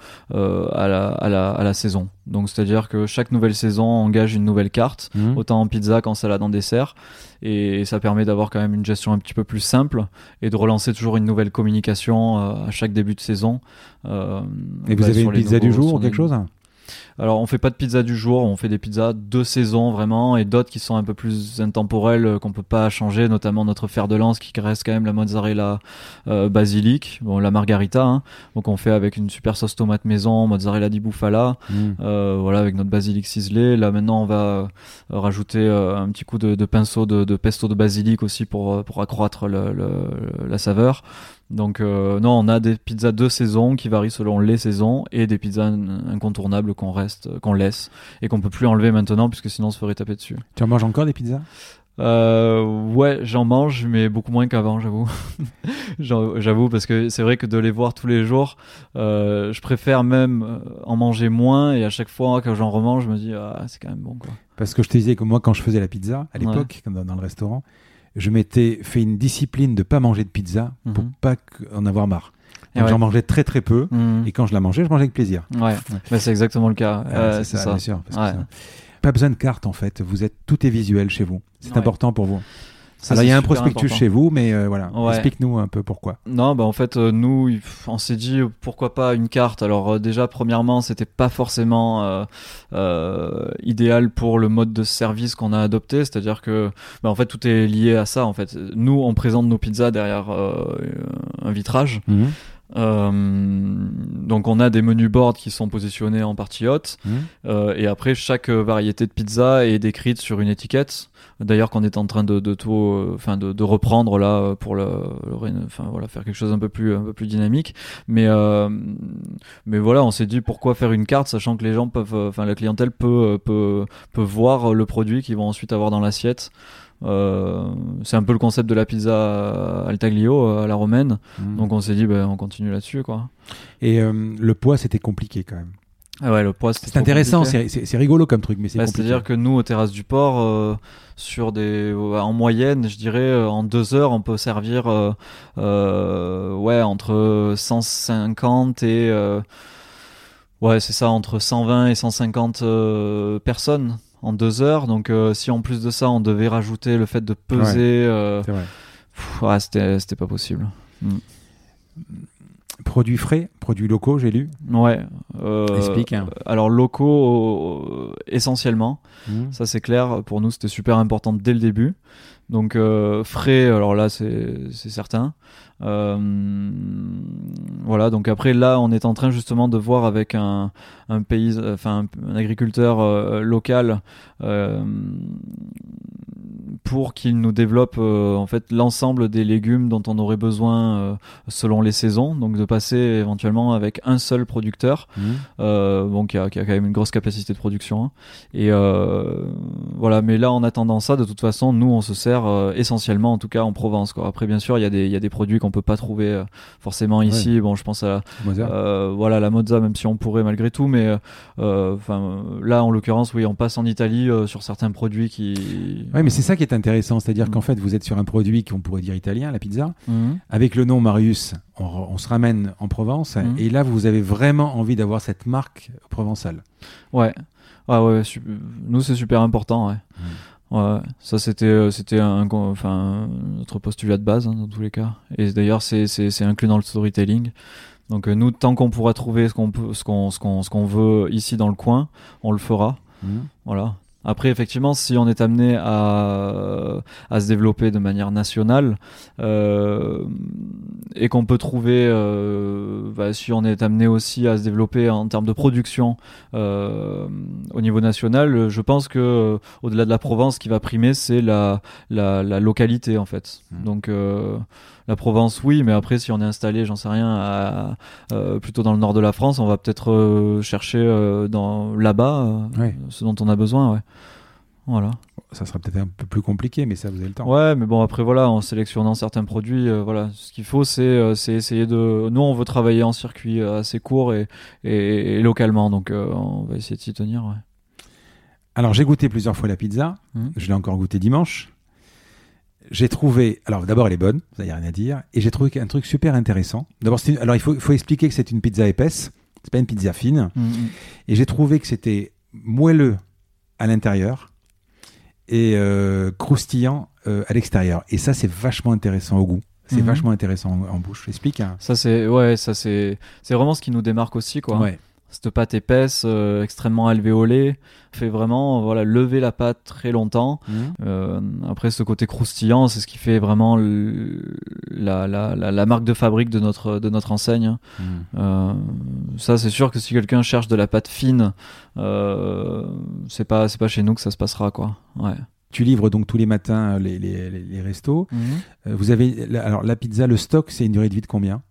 à la, à, la, à la saison. Donc c'est à dire que chaque nouvelle saison engage une nouvelle carte mmh. autant en pizza qu'en salade en dessert. Et ça permet d'avoir quand même une gestion un petit peu plus simple et de relancer toujours une nouvelle communication à chaque début de saison et vous avez une pizza du jour ou quelque chose alors on fait pas de pizza du jour, on fait des pizzas de saison vraiment et d'autres qui sont un peu plus intemporelles euh, qu'on peut pas changer, notamment notre fer de lance qui reste quand même la mozzarella euh, basilic, bon la margarita. Hein. Donc on fait avec une super sauce tomate maison, mozzarella di bufala, mm. euh, voilà avec notre basilic ciselé. Là maintenant on va euh, rajouter un petit coup de, de pinceau de, de, pesto de basilic aussi pour pour accroître le, le, la saveur. Donc non, on a des pizzas de saison qui varient selon les saisons et des pizzas incontournables qu'on reste, qu'on laisse et qu'on peut plus enlever maintenant puisque sinon on se ferait taper dessus. Tu en manges encore des pizzas? Euh, ouais, j'en mange, mais beaucoup moins qu'avant, j'avoue. j'avoue, parce que c'est vrai que de les voir tous les jours, euh, je préfère même euh, en manger moins, et à chaque fois, quand j'en remange, je me dis, ah, c'est quand même bon, quoi. Parce que je te disais que moi, quand je faisais la pizza, à l'époque, dans, le restaurant, je m'étais fait une discipline de pas manger de pizza pour Mhm. pas en avoir marre. Et Donc, ouais. J'en mangeais très très peu. Mhm. Et quand je la mangeais, je mangeais avec plaisir. Ouais, Bah, c'est exactement le cas. Euh, c'est ça, ça. bien sûr. parce que Pas besoin de carte en fait. Vous êtes tout est visuel chez vous. C'est important pour vous. Ça, Alors il y a un prospectus important. chez vous, mais euh, voilà. Ouais. Explique-nous un peu pourquoi. Non, bah en fait, euh, nous, on s'est dit pourquoi pas une carte? Alors euh, déjà, premièrement, c'était pas forcément idéal pour le mode de service qu'on a adopté, c'est-à-dire que, bah, en fait, tout est lié à ça. En fait, nous, on présente nos pizzas derrière un vitrage. Euh, donc on a des menus boards qui sont positionnés en partie haute Mhm. Euh, et après chaque euh, variété de pizza est décrite sur une étiquette. D'ailleurs qu'on est en train de, de tout, euh, enfin de, de reprendre là euh, pour le, enfin voilà faire quelque chose un peu plus un peu plus dynamique. Mais euh, mais voilà on s'est dit pourquoi faire une carte sachant que les gens peuvent, euh, enfin la clientèle peut euh, peut peut voir le produit qu'ils vont ensuite avoir dans l'assiette. Euh, c'est un peu le concept de la pizza al taglio euh, à la romaine. Mhm. Donc on s'est dit, ben, on continue là-dessus, quoi. Et euh, le poids, c'était compliqué quand même. Ah ouais, le poids, C'est intéressant, c'est rigolo comme truc, mais c'est Bah, compliqué. C'est-à-dire que nous, aux terrasses du port, euh, sur des, en moyenne, je dirais, euh, en deux heures, on peut servir, ouais, entre 150 et, euh, ouais, c'est ça, entre 120 et 150 euh, personnes en deux heures. Donc, euh, si en plus de ça, on devait rajouter le fait de peser, euh, ouais, c'était, pas possible. Produits frais, produits locaux, j'ai lu. Ouais. euh, Explique. hein. Alors locaux euh, essentiellement, Mhm. ça c'est clair. Pour nous c'était super important dès le début. Donc euh, frais, alors là c'est certain. Euh, voilà. Donc après là on est en train justement de voir avec un un pays, enfin un, agriculteur euh, local. Pour qu'il nous développe euh, en fait l'ensemble des légumes dont on aurait besoin euh, selon les saisons, donc de passer éventuellement avec un seul producteur Mhm. euh, bon, qui, a, qui a quand même une grosse capacité de production. hein. Et euh, voilà, mais là, en attendant ça, de toute façon, nous, on se sert euh, essentiellement, en tout cas, en Provence. Quoi. Après, bien sûr, il y, a des- il y a des produits qu'on peut pas trouver euh, forcément ici. Bon, je pense à euh, voilà la mozza, même si on pourrait malgré tout, mais euh, enfin là, en l'occurrence, oui, on passe en Italie euh, sur certains produits qui. Ouais, mais c'est ça qui est intéressant, c'est-à-dire Mhm. qu'en fait, vous êtes sur un produit qu'on pourrait dire italien, la pizza. Mhm. Avec le nom Marius, on, se ramène en Provence, Mhm. et là, vous avez vraiment envie d'avoir cette marque provençale. Ouais. Ouais, ouais, su- nous c'est super important, ouais. Ouais, ça c'était euh, c'était un enfin notre postulat de base hein, dans tous les cas. Et d'ailleurs c'est inclus dans le storytelling. Donc euh, nous tant qu'on pourra trouver ce qu'on peut ce qu'on ce qu'on ce qu'on veut ici dans le coin, on le fera. Voilà. Après, effectivement, si on est amené à, à se développer de manière nationale euh, et qu'on peut trouver, euh, bah, si on est amené aussi à se développer en termes de production euh, au niveau national, je pense que au-delà de la Provence, ce qui va primer, c'est la, la, la localité en fait. Mhm. Donc la Provence, oui, mais après, si on est installé, j'en sais rien, à, euh, plutôt dans le nord de la France, on va peut-être euh, chercher euh, dans là-bas ce dont on a besoin, ouais. Voilà. Ça sera peut-être un peu plus compliqué, mais ça, vous avez le temps. Ouais, mais bon, après, voilà, en sélectionnant certains produits, euh, voilà, ce qu'il faut, c'est euh, essayer de. Nous, on veut travailler en circuit assez court et, et, et localement, donc euh, on va essayer de s'y tenir, ouais. Alors, j'ai goûté plusieurs fois la pizza. Mhm. Je l'ai encore goûté dimanche. J'ai trouvé. Alors, d'abord, elle est bonne, ça n'y a rien à dire. Et j'ai trouvé un truc super intéressant. D'abord, une- alors il faut, expliquer que c'est une pizza épaisse. C'est pas une pizza fine. Mhm. Et j'ai trouvé que c'était moelleux à l'intérieur et euh, croustillant euh, à l'extérieur. Et ça, c'est vachement intéressant au goût. C'est Mhm. vachement intéressant en, en bouche. Explique. hein. Ça, c'est. Ouais, ça, c'est. C'est vraiment ce qui nous démarque aussi, quoi. Ouais. Cette pâte épaisse, euh, extrêmement alvéolée, fait vraiment voilà, lever la pâte très longtemps. Mhm. Euh, après, ce côté croustillant, c'est ce qui fait vraiment le- la, la, la, la marque de fabrique de notre, de notre enseigne. Mhm. Euh, ça, c'est sûr que si quelqu'un cherche de la pâte fine, euh, c'est pas, c'est pas chez nous que ça se passera, quoi. Ouais. Tu livres donc tous les matins les, les, les- les restos. Euh, vous avez alors la pizza, le stock, c'est une durée de vie de combien?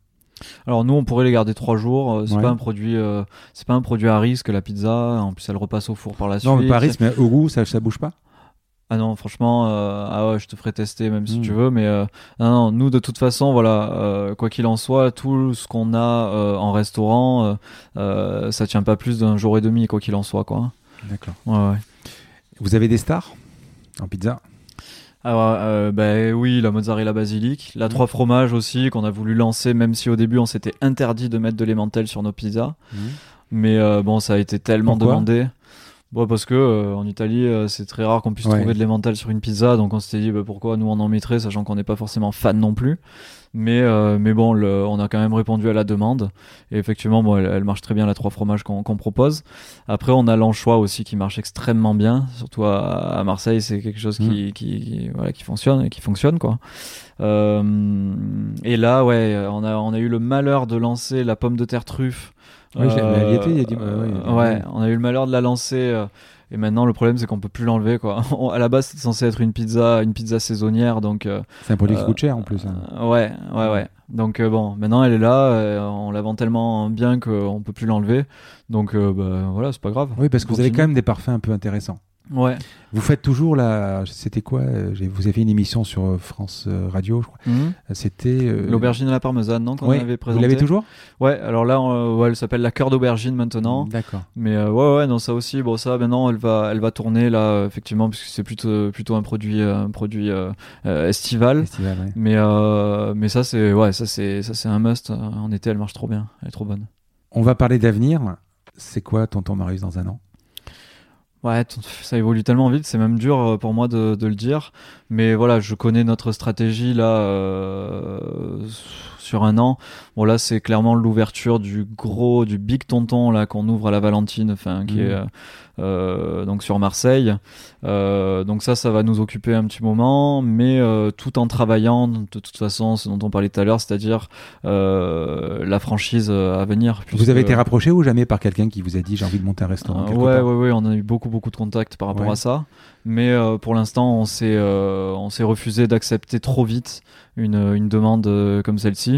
Alors nous, on pourrait les garder trois jours. euh, C'est Ouais. pas un produit, euh, c'est pas un produit à risque la pizza. En plus, elle repasse au four par la suite. Non, mais pas à risque, mais au goût, ça, ça bouge pas. Ah non, franchement, euh, ah ouais, je te ferai tester même si Mm. tu veux, mais euh, non, non, nous de toute façon, voilà, euh, quoi qu'il en soit, tout ce qu'on a en restaurant, ça tient pas plus d'un jour et demi, quoi qu'il en soit, quoi. D'accord. Ouais, ouais. Vous avez des stars en pizza? Alors, euh, bah, oui, la mozzarella basilic, la trois fromages aussi qu'on a voulu lancer, même si au début on s'était interdit de mettre de l'emmental sur nos pizzas. Mais bon, ça a été tellement demandé. Bon, parce que euh, en Italie, euh, c'est très rare qu'on puisse trouver de l'emmental sur une pizza, donc on s'était dit bah, pourquoi nous on en mettrait, sachant qu'on n'est pas forcément fan non plus. Mais, euh, mais bon, le, on a quand même répondu à la demande. Et effectivement, bon, elle, marche très bien, la trois fromages qu'on propose. Après, on a l'anchois aussi qui marche extrêmement bien. Surtout à, Marseille, c'est quelque chose qui, mm. qui, voilà, qui fonctionne, qui fonctionne quoi. et là, ouais, on a, on a eu le malheur de lancer la pomme de terre truffe oui, ouais, on a eu le malheur de la lancer. Euh, et maintenant, le problème, c'est qu'on peut plus l'enlever, quoi. à la base, c'était censé être une pizza, une pizza saisonnière, donc. Euh, c'est un produit qui euh, coûte cher en plus. Hein. ouais, ouais, ouais. Donc bon, maintenant elle est là, on la vend tellement bien qu'on peut plus l'enlever. Donc bah, voilà, c'est pas grave. Oui, parce que vous avez quand même des parfums un peu intéressants. Ouais. Vous faites toujours la. C'était quoi euh, Vous avez une émission sur euh, France euh, Radio, je crois. Mhm. C'était. L'aubergine à la parmesane, non Qu'on avait présenté. Vous l'avez toujours? Ouais, alors là, ouais, elle s'appelle la cœur d'aubergine maintenant. D'accord. Mais ouais, ouais, non, ça aussi. Bon, ça, maintenant, elle va, elle va tourner là, effectivement, puisque c'est plutôt, plutôt un produit, un produit estival. Estival, ouais. Mais, mais ça, c'est, ouais, ça, c'est, ça, c'est un must. En été, elle marche trop bien. Elle est trop bonne. On va parler d'avenir. C'est quoi, tonton Marius, dans un an? Ouais, ça évolue tellement vite, c'est même dur euh, pour moi de, de, le dire. Mais voilà, je connais notre stratégie là euh, sur un an. Bon là, c'est clairement l'ouverture du gros, du big tonton là qu'on ouvre à la Valentine, enfin qui est mmh. euh, euh, donc sur Marseille. Euh, donc ça, ça va nous occuper un petit moment, mais euh, tout en travaillant de toute façon, ce dont on parlait tout à l'heure, c'est-à-dire la franchise à venir. Vous avez été rapproché ou jamais par quelqu'un qui vous a dit j'ai envie de monter un restaurant Ouais, ouais, ouais, on a eu beaucoup, beaucoup de contacts par rapport à ça, mais pour l'instant, on s'est, on s'est refusé d'accepter trop vite une, une demande comme celle-ci,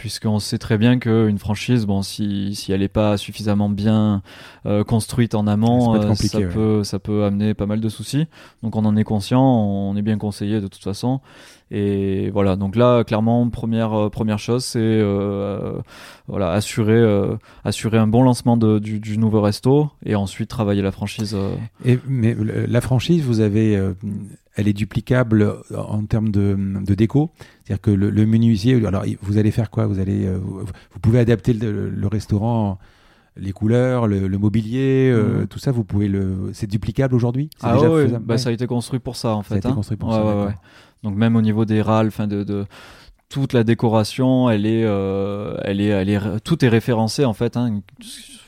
puisqu'on sait très bien qu'une franchise, bon, si, si elle n'est pas suffisamment bien construite en amont, ça, peut, ça peut amener pas mal de soucis. Donc on en est conscient, on est bien conseillé de toute façon. Et voilà, donc là, clairement, première, euh, première chose, c'est euh, voilà, assurer, euh, assurer un bon lancement de, du, du, nouveau resto et ensuite travailler la franchise. Et, mais la franchise, vous avez, elle est duplicable en termes de, de déco C'est-à-dire que le, menuisier, alors vous allez faire quoi vous, allez, vous, pouvez adapter le, le restaurant les couleurs, le, mobilier, euh, mhm. tout ça, vous pouvez le. C'est duplicable aujourd'hui? Ah ouais, bah, ça a été construit pour ça en fait. Ça a été hein. construit pour ça. Donc même au niveau des râles, fin de, de, toute la décoration, elle est, euh, elle est, elle est, tout est référencé en fait, hein,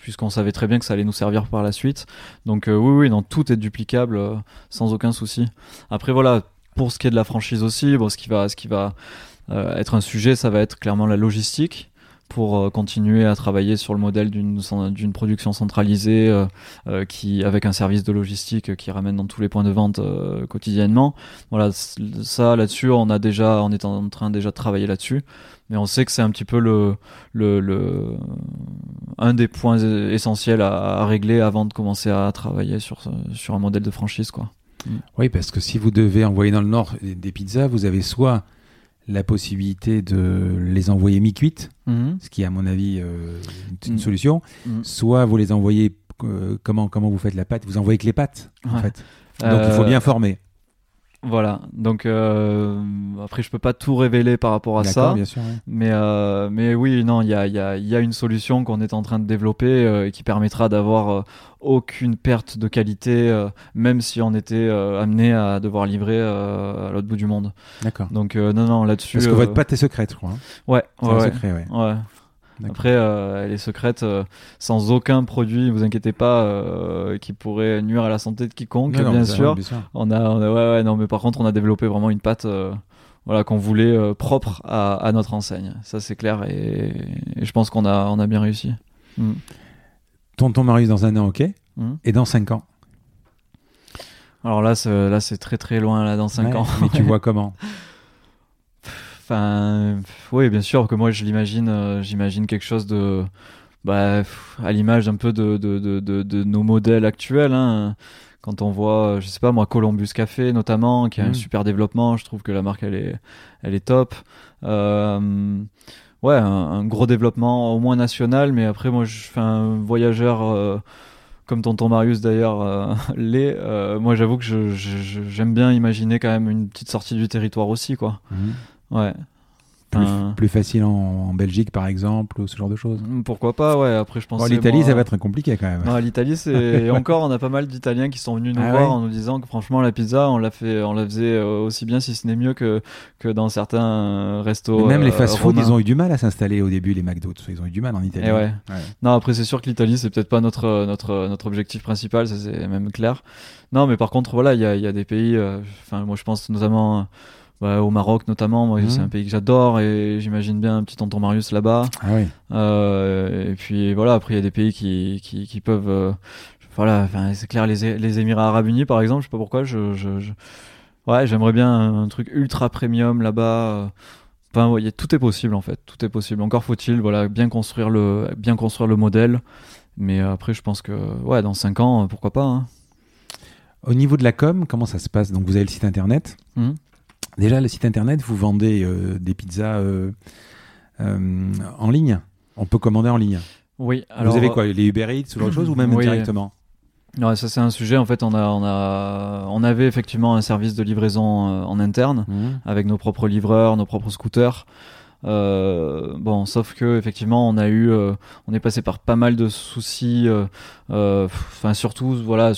puisqu'on savait très bien que ça allait nous servir par la suite. Donc euh, oui, oui, non, tout est duplicable sans aucun souci. Après voilà, pour ce qui est de la franchise aussi, bon, ce qui va, ce qui va être un sujet, ça va être clairement la logistique pour euh, continuer à travailler sur le modèle d'une production centralisée euh, euh, qui avec un service de logistique qui ramène dans tous les points de vente quotidiennement. Voilà, ça là-dessus, on on est en train déjà de travailler là-dessus, mais on sait que c'est un petit peu le, un des points essentiels à, régler avant de commencer à travailler sur sur un modèle de franchise, quoi. Oui, parce que si vous devez envoyer dans le Nord des pizzas, vous avez soit la possibilité de les envoyer mi-cuites, mhm. ce qui est à mon avis euh, une, mhm. solution. Mhm. Soit vous les envoyez, euh, comment, comment vous faites la pâte? Vous envoyez que les pâtes, en fait. Donc il faut euh, bien former. Voilà, donc euh, après je peux pas tout révéler par rapport à ça, bien sûr, mais euh, mais oui non il y a, y, a, y a une solution qu'on est en train de développer euh, et qui permettra d'avoir euh, aucune perte de qualité, même si on était amené à devoir livrer à l'autre bout du monde. D'accord. Donc non non là-dessus. Parce que votre pâte est secrète, je crois. Hein. Ouais. ouais, secret, ouais. ouais. Après, euh, elle est secrète, euh, sans aucun produit, vous inquiétez pas, euh, qui pourrait nuire à la santé de quiconque, bien, sûr. On a, ouais, ouais, non, mais par contre, on a développé vraiment une pâte, voilà, qu'on voulait propre à, notre enseigne. Ça, c'est clair, et, je pense qu'on a, on a bien réussi. Mm. Tonton Marius dans un an, ok. Mm. Et dans cinq ans. Alors là, là, c'est très très loin là dans 5 ans. Mais tu vois comment? Enfin, oui, bien sûr que moi je l'imagine, euh, j'imagine quelque chose de, bah, à l'image un peu de, de, de, de, nos modèles actuels. Hein. Quand on voit, je sais pas moi, Columbus Café notamment, qui a un mm. super développement, je trouve que la marque elle est, elle est top. Euh, ouais, un, gros développement au moins national, mais après moi je fais un voyageur. Euh, comme tonton Marius d'ailleurs l'est, moi j'avoue que j'aime bien imaginer quand même une petite sortie du territoire aussi, quoi. Mhm. Ouais. Plus, facile en, Belgique, par exemple, ou ce genre de choses hmm, Pourquoi pas, ouais. Après, je pense. L'Italie, ça va être compliqué quand même. L'Italie, c'est. encore, on a pas mal d'Italiens qui sont venus nous ah voir en nous disant que franchement, la pizza, on la, fait, on la faisait euh, aussi bien, si ce n'est mieux que, que dans certains euh, restos. même les euh, fast-food, ils ont eu du mal à s'installer au début, les McDo. Ils ont eu du mal en Italie. ouais. Non, après, c'est sûr que l'Italie, c'est peut-être pas notre, notre, notre objectif principal, ça c'est même clair. Non, mais par contre, voilà, il y a, y a, des pays. Enfin, moi, je pense notamment au Maroc notamment, moi, c'est mhm. un pays que j'adore et j'imagine bien un petit tonton Marius là-bas. Ah oui. Euh, et puis voilà, après il y a des pays qui, qui, qui peuvent. Euh, voilà, c'est clair, les, les, Émirats Arabes Unis par exemple, je sais pas pourquoi, je, je, ouais, j'aimerais bien un, truc ultra premium là-bas. Enfin, voyez, tout est possible en fait, tout est possible. Encore faut-il, voilà, bien construire le, bien construire le modèle. Mais après, je pense que, ouais, dans 5 ans, pourquoi pas. Hein. Au niveau de la com, comment ça se passe? Donc, vous avez le site internet. Mmh. Déjà, le site internet, vous vendez euh, des pizzas euh, euh, en ligne. On peut commander en ligne. Oui. Alors, vous avez quoi Les Uber Eats ou autre chose ou même directement? Ouais, ça c'est un sujet. En fait, on a, on a, on avait effectivement un service de livraison en interne mmh. avec nos propres livreurs, nos propres scooters. bon, sauf que effectivement, on a eu, on est passé par pas mal de soucis. Enfin, surtout, voilà,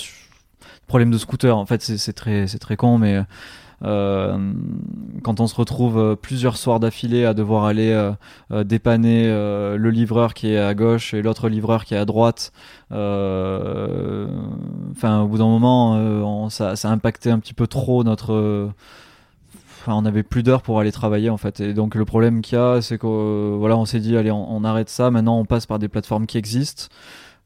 problème de scooter. En fait, c'est très, c'est très con, mais euh, quand on se retrouve euh, plusieurs soirs d'affilée à devoir aller euh, dépanner le livreur qui est à gauche et l'autre livreur qui est à droite, enfin au bout d'un moment, ça, a impacté un petit peu trop notre Enfin, on avait plus d'heures pour aller travailler en fait. Et donc le problème qu'il y a, c'est que voilà, on s'est dit allez, on, arrête ça. Maintenant, on passe par des plateformes qui existent,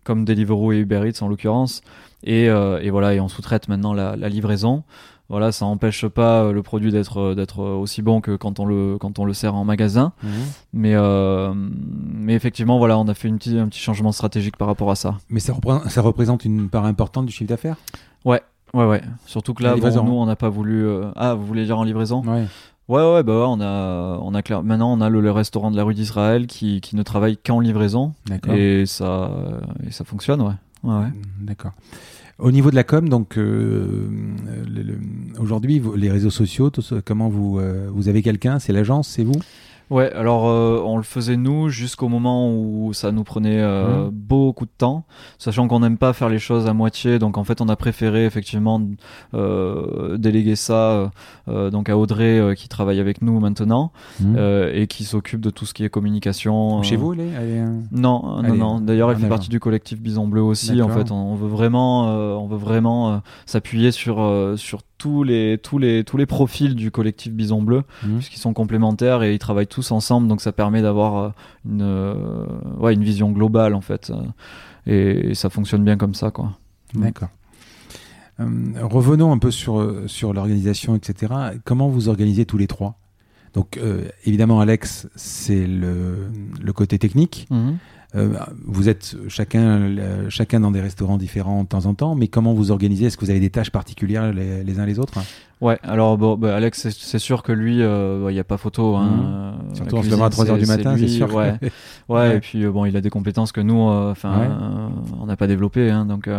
comme Deliveroo et Uber Eats en l'occurrence, et, voilà, et on sous-traite maintenant la livraison. Voilà, ça n'empêche pas euh, le produit d'être euh, d'être euh, aussi bon que quand on le quand on le sert en magasin. Mhm. Mais mais effectivement, voilà, on a fait une un petit changement stratégique par rapport à ça. Mais ça représente, ça représente une part importante du chiffre d'affaires? Ouais, ouais, ouais. Surtout que là, bon, nous, on n'a pas voulu. Ah, vous voulez dire en livraison? Ouais. Ouais, ouais, bah ouais, on a, on a clair. Maintenant, on a le, restaurant de la rue d'Israël qui, qui ne travaille qu'en livraison. Et ça, et ça fonctionne, ouais. ouais, ouais. D'accord. Au niveau de la com, donc euh, aujourd'hui, les réseaux sociaux, comment vous, euh, vous avez quelqu'un? C'est l'agence, c'est vous? Ouais, alors euh, on le faisait nous jusqu'au moment où ça nous prenait euh, mmh. beaucoup de temps, sachant qu'on n'aime pas faire les choses à moitié, donc en fait on a préféré effectivement euh, déléguer ça euh, donc à Audrey qui travaille avec nous maintenant mmh. et qui s'occupe de tout ce qui est communication. Chez vous, elle est, Non, non, non. D'ailleurs, elle fait partie du collectif Bison Bleu aussi. En fait, on, veut vraiment, on veut vraiment s'appuyer sur sur tous les, tous, les, tous les profils du collectif Bison Bleu, mmh. puisqu'ils sont complémentaires et ils travaillent tous ensemble, donc ça permet d'avoir euh, une, euh, ouais, une vision globale en fait. Euh, et, ça fonctionne bien comme ça. quoi. D'accord. revenons un peu sur, sur l'organisation, etc. Comment vous organisez tous les trois? Donc, évidemment, Alex, c'est le, le, côté technique. Mmh. Vous êtes chacun, chacun dans des restaurants différents de temps en temps, mais comment vous organisez? Est-ce que vous avez des tâches particulières les uns les autres? Ouais, alors bon, bah, Alex, c'est sûr que lui, euh, il n'y a pas photo. Hein, mmh. euh, Surtout en se levant à 3h du matin, c'est sûr. Ouais. ouais, et puis euh, bon, il a des compétences que nous, enfin, on n'a pas développées. Hein, donc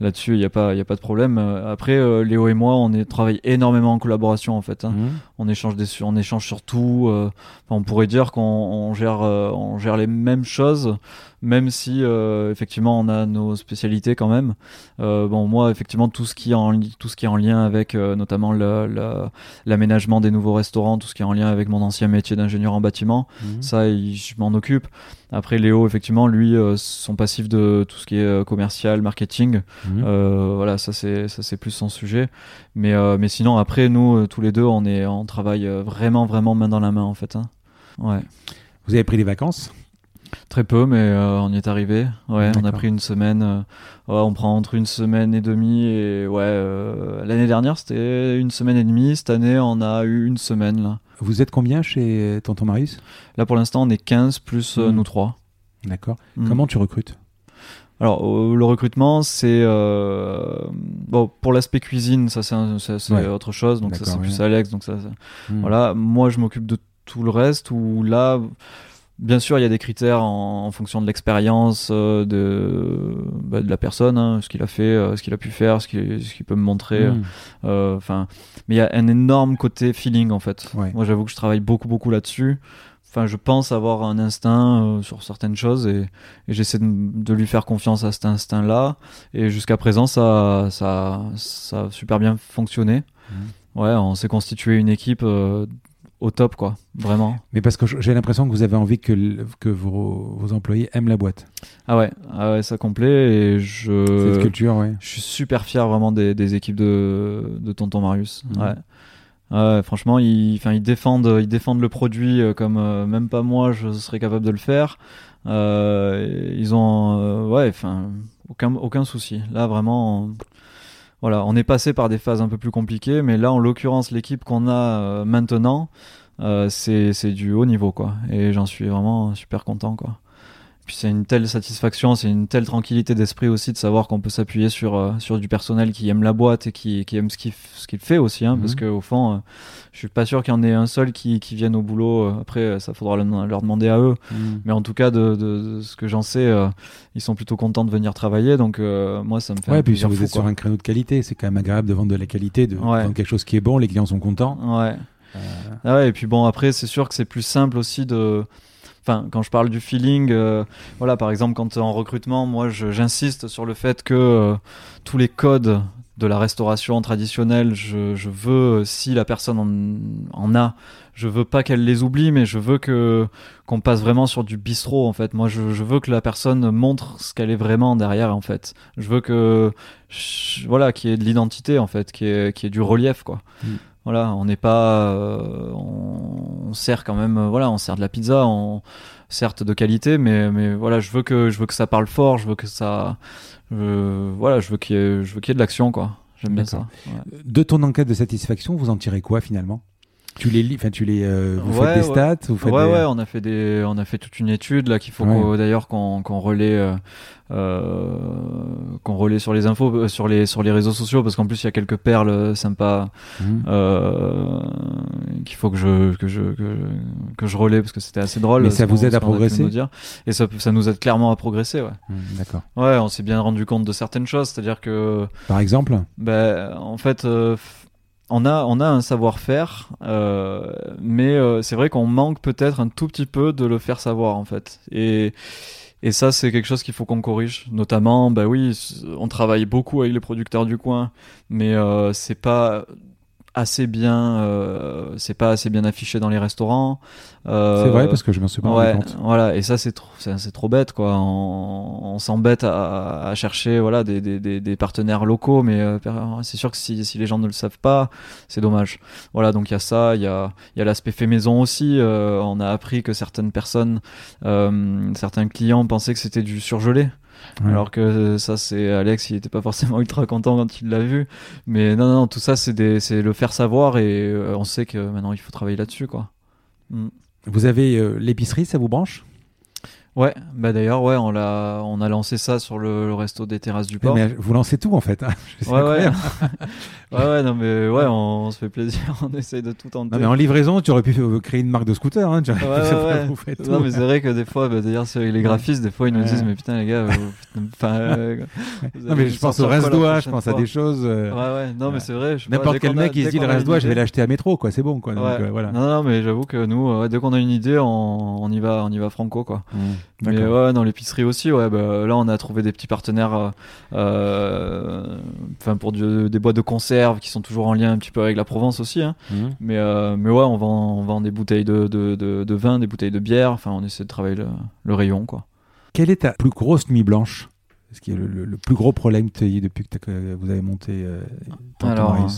là-dessus, il n'y a, pas, y a pas de problème. Après, Léo et moi, on est, travaille énormément en collaboration en fait. Hein. Mmh. On, échange des, on échange sur tout. on pourrait dire qu'on gère, on gère les mêmes choses même si euh, effectivement on a nos spécialités quand même. Euh, bon, moi effectivement tout ce qui est en tout ce qui est en lien avec euh, notamment l'aménagement des nouveaux restaurants, tout ce qui est en lien avec mon ancien métier d'ingénieur en bâtiment, mhm. ça je m'en occupe. Après Léo effectivement lui son passif de tout ce qui est commercial, marketing, mhm. voilà ça c'est ça c'est plus son sujet. Mais mais sinon après nous tous les deux on est on travaille vraiment vraiment main dans la main en fait. Hein. Ouais. Vous avez pris des vacances? Très peu, mais euh, on y est arrivé. Ouais, on a pris une semaine. Euh, on prend entre une semaine et demie. Et ouais, euh, l'année dernière c'était une semaine et demie. Cette année, on a eu une semaine là. Vous êtes combien chez Tonton Marius? Là, pour l'instant, on est 15 plus hmm. nous trois. D'accord. Hmm. Comment tu recrutes? Alors le recrutement, c'est bon pour l'aspect cuisine, ça c'est autre chose, donc ça c'est plus Alex, donc ça, hmm. voilà. Moi je m'occupe de tout le reste. Où là, Bien sûr, il y a des critères en, fonction de l'expérience euh, de, bah, de la personne, hein, ce qu'il a fait, euh, ce qu'il a pu faire, ce qu'il peut me montrer. Hmm. Euh, enfin, mais il y a un énorme côté feeling en fait. Moi, j'avoue que je travaille beaucoup, beaucoup là-dessus. Enfin, je pense avoir un instinct sur certaines choses et, j'essaie de, lui faire confiance à cet instinct-là. Et jusqu'à présent, ça, ça, ça a super bien fonctionné. Hmm. Ouais, on s'est constitué une équipe au top, quoi, vraiment. Mais parce que j'ai l'impression que vous avez envie que, que vos, vos, employés aiment la boîte. Ah ouais, ah ouais ça complet et je. Cette culture, ouais. Je suis super fier vraiment des, des équipes de, de Tonton Marius. Mhm. Ouais. Franchement, ils, ils, défendent, ils défendent le produit euh, comme euh, même pas moi je serais capable de le faire. Euh, ils ont, ouais, enfin, aucun, aucun souci. Là, vraiment, voilà, on est passé par des phases un peu plus compliquées, mais là, en l'occurrence, l'équipe qu'on a euh, maintenant, euh, c'est du haut niveau, quoi. Et j'en suis vraiment super content, quoi. Puis c'est une telle satisfaction, c'est une telle tranquillité d'esprit aussi de savoir qu'on peut s'appuyer sur, euh, sur du personnel qui aime la boîte et qui, qui aime ce qu'il ce qu'il fait aussi. Hein, Parce mhm. qu'au fond, euh, je suis pas sûr qu'il y en ait un seul qui, qui vienne au boulot. Euh, après, ça faudra leur demander à eux. Mhm. Mais en tout cas, de, de, ce que j'en sais, ils sont plutôt contents de venir travailler. Donc moi, ça me fait ouais, un puis si vous êtes sur un créneau de qualité, c'est quand même agréable de vendre de la qualité, de vendre quelque chose qui est bon, les clients sont contents. Ouais. Ah ouais, et puis bon, après, c'est sûr que c'est plus simple aussi de enfin quand je parle du feeling euh, voilà par exemple quand en recrutement moi j'insiste sur le fait que euh, tous les codes de la restauration traditionnelle je, je veux si la personne en, en a je veux pas qu'elle les oublie mais je veux que qu'on passe vraiment sur du bistrot en fait. Moi je, je veux que la personne montre ce qu'elle est vraiment derrière en fait. Je veux que voilà qu'il y ait de l'identité en fait qu'il y, ait, qu'il y ait du relief quoi. Mm. Voilà, on n'est pas, euh, on, sert quand même, euh, voilà, on sert de la pizza, on, certes de qualité, mais mais voilà, je veux que je veux que ça parle fort, je veux que ça, voilà, je veux qu'il y ait, je veux qu'il y ait de l'action quoi. J'aime bien ça. De ton enquête de satisfaction, vous en tirez quoi finalement? Tu les enfin tu les, euh, vous faites des stats, vous faites ouais, ouais, on a fait des, on a fait toute une étude là qu'il faut d'ailleurs qu'on relaie, euh, euh, qu'on relaie sur les infos, euh, sur les sur les réseaux sociaux parce qu'en plus il y a quelques perles sympas mhm. qu'il faut que je que je que, je relaie parce que c'était assez drôle. Mais ça vous aide à progresser. Dire. Et ça, ça nous aide clairement à progresser, ouais. Mhm, d'accord. Ouais, on s'est bien rendu compte de certaines choses, c'est-à-dire que. Par exemple? Ben, en fait on a, on a un savoir-faire, euh, mais euh, c'est vrai qu'on manque peut-être un tout petit peu de le faire savoir en fait. Et, et ça, c'est quelque chose qu'il faut qu'on corrige. Notamment, bah oui, on travaille beaucoup avec les producteurs du coin, mais euh, c'est pas assez bien, euh, c'est pas assez bien affiché dans les restaurants. Euh, c'est vrai parce que je m'en suis pas rendu compte. Voilà, et ça c'est trop, c'est trop bête quoi. On, on s'embête à, à, chercher voilà des, des, des, partenaires locaux, mais euh, c'est sûr que si, si les gens ne le savent pas, c'est dommage. Voilà, donc il y a ça, il y a il y a l'aspect fait maison aussi. Euh, on a appris que certaines personnes, certains clients pensaient que c'était du surgelé. Alors que ça, c'est Alex, il était pas forcément ultra content quand il l'a vu. Mais non, non, tout ça, c'est le faire savoir et euh, on sait que maintenant il faut travailler là-dessus, quoi. Mm. Vous avez euh, l'épicerie, ça vous branche? Ouais, bah d'ailleurs, ouais, on l'a, on a lancé ça sur le, resto des terrasses du port. Mais vous lancez tout en fait. Hein. ouais, ouais. ouais, ouais, non, mais ouais, on, se fait plaisir, on essaye de tout tenter. Non, mais en livraison, tu aurais pu créer une marque de scooter. Hein, ouais, ouais, ouais. non, mais c'est vrai que des fois, bah, d'ailleurs, les graphistes, des fois, ils nous disent, mais putain, les gars, enfin. Euh, non, mais je pense au reste doigt, je pense à des choses. Euh, ouais, ouais, non, mais c'est vrai. N'importe quel mec, il se dit le reste doigt, je vais l'acheter à métro, quoi, c'est bon, quoi. Donc, euh, voilà. Non, non, mais j'avoue que nous, dès qu'on a une idée, on y va, on y va franco, quoi. Mmh. Mais ouais, dans l'épicerie aussi, ouais, bah, là on a trouvé des petits partenaires, euh, euh, enfin pour des boîtes de qui sont toujours en lien un petit peu avec la Provence aussi. Hein. Mhm. Mais, euh, mais ouais, on vend, on vend des bouteilles de, de, de, vin, des bouteilles de bière. Enfin, on essaie de travailler le, rayon, quoi. Quelle est ta plus grosse nuit blanche? Ce qui est le, plus gros problème que tu as eu depuis que, vous avez monté Alors,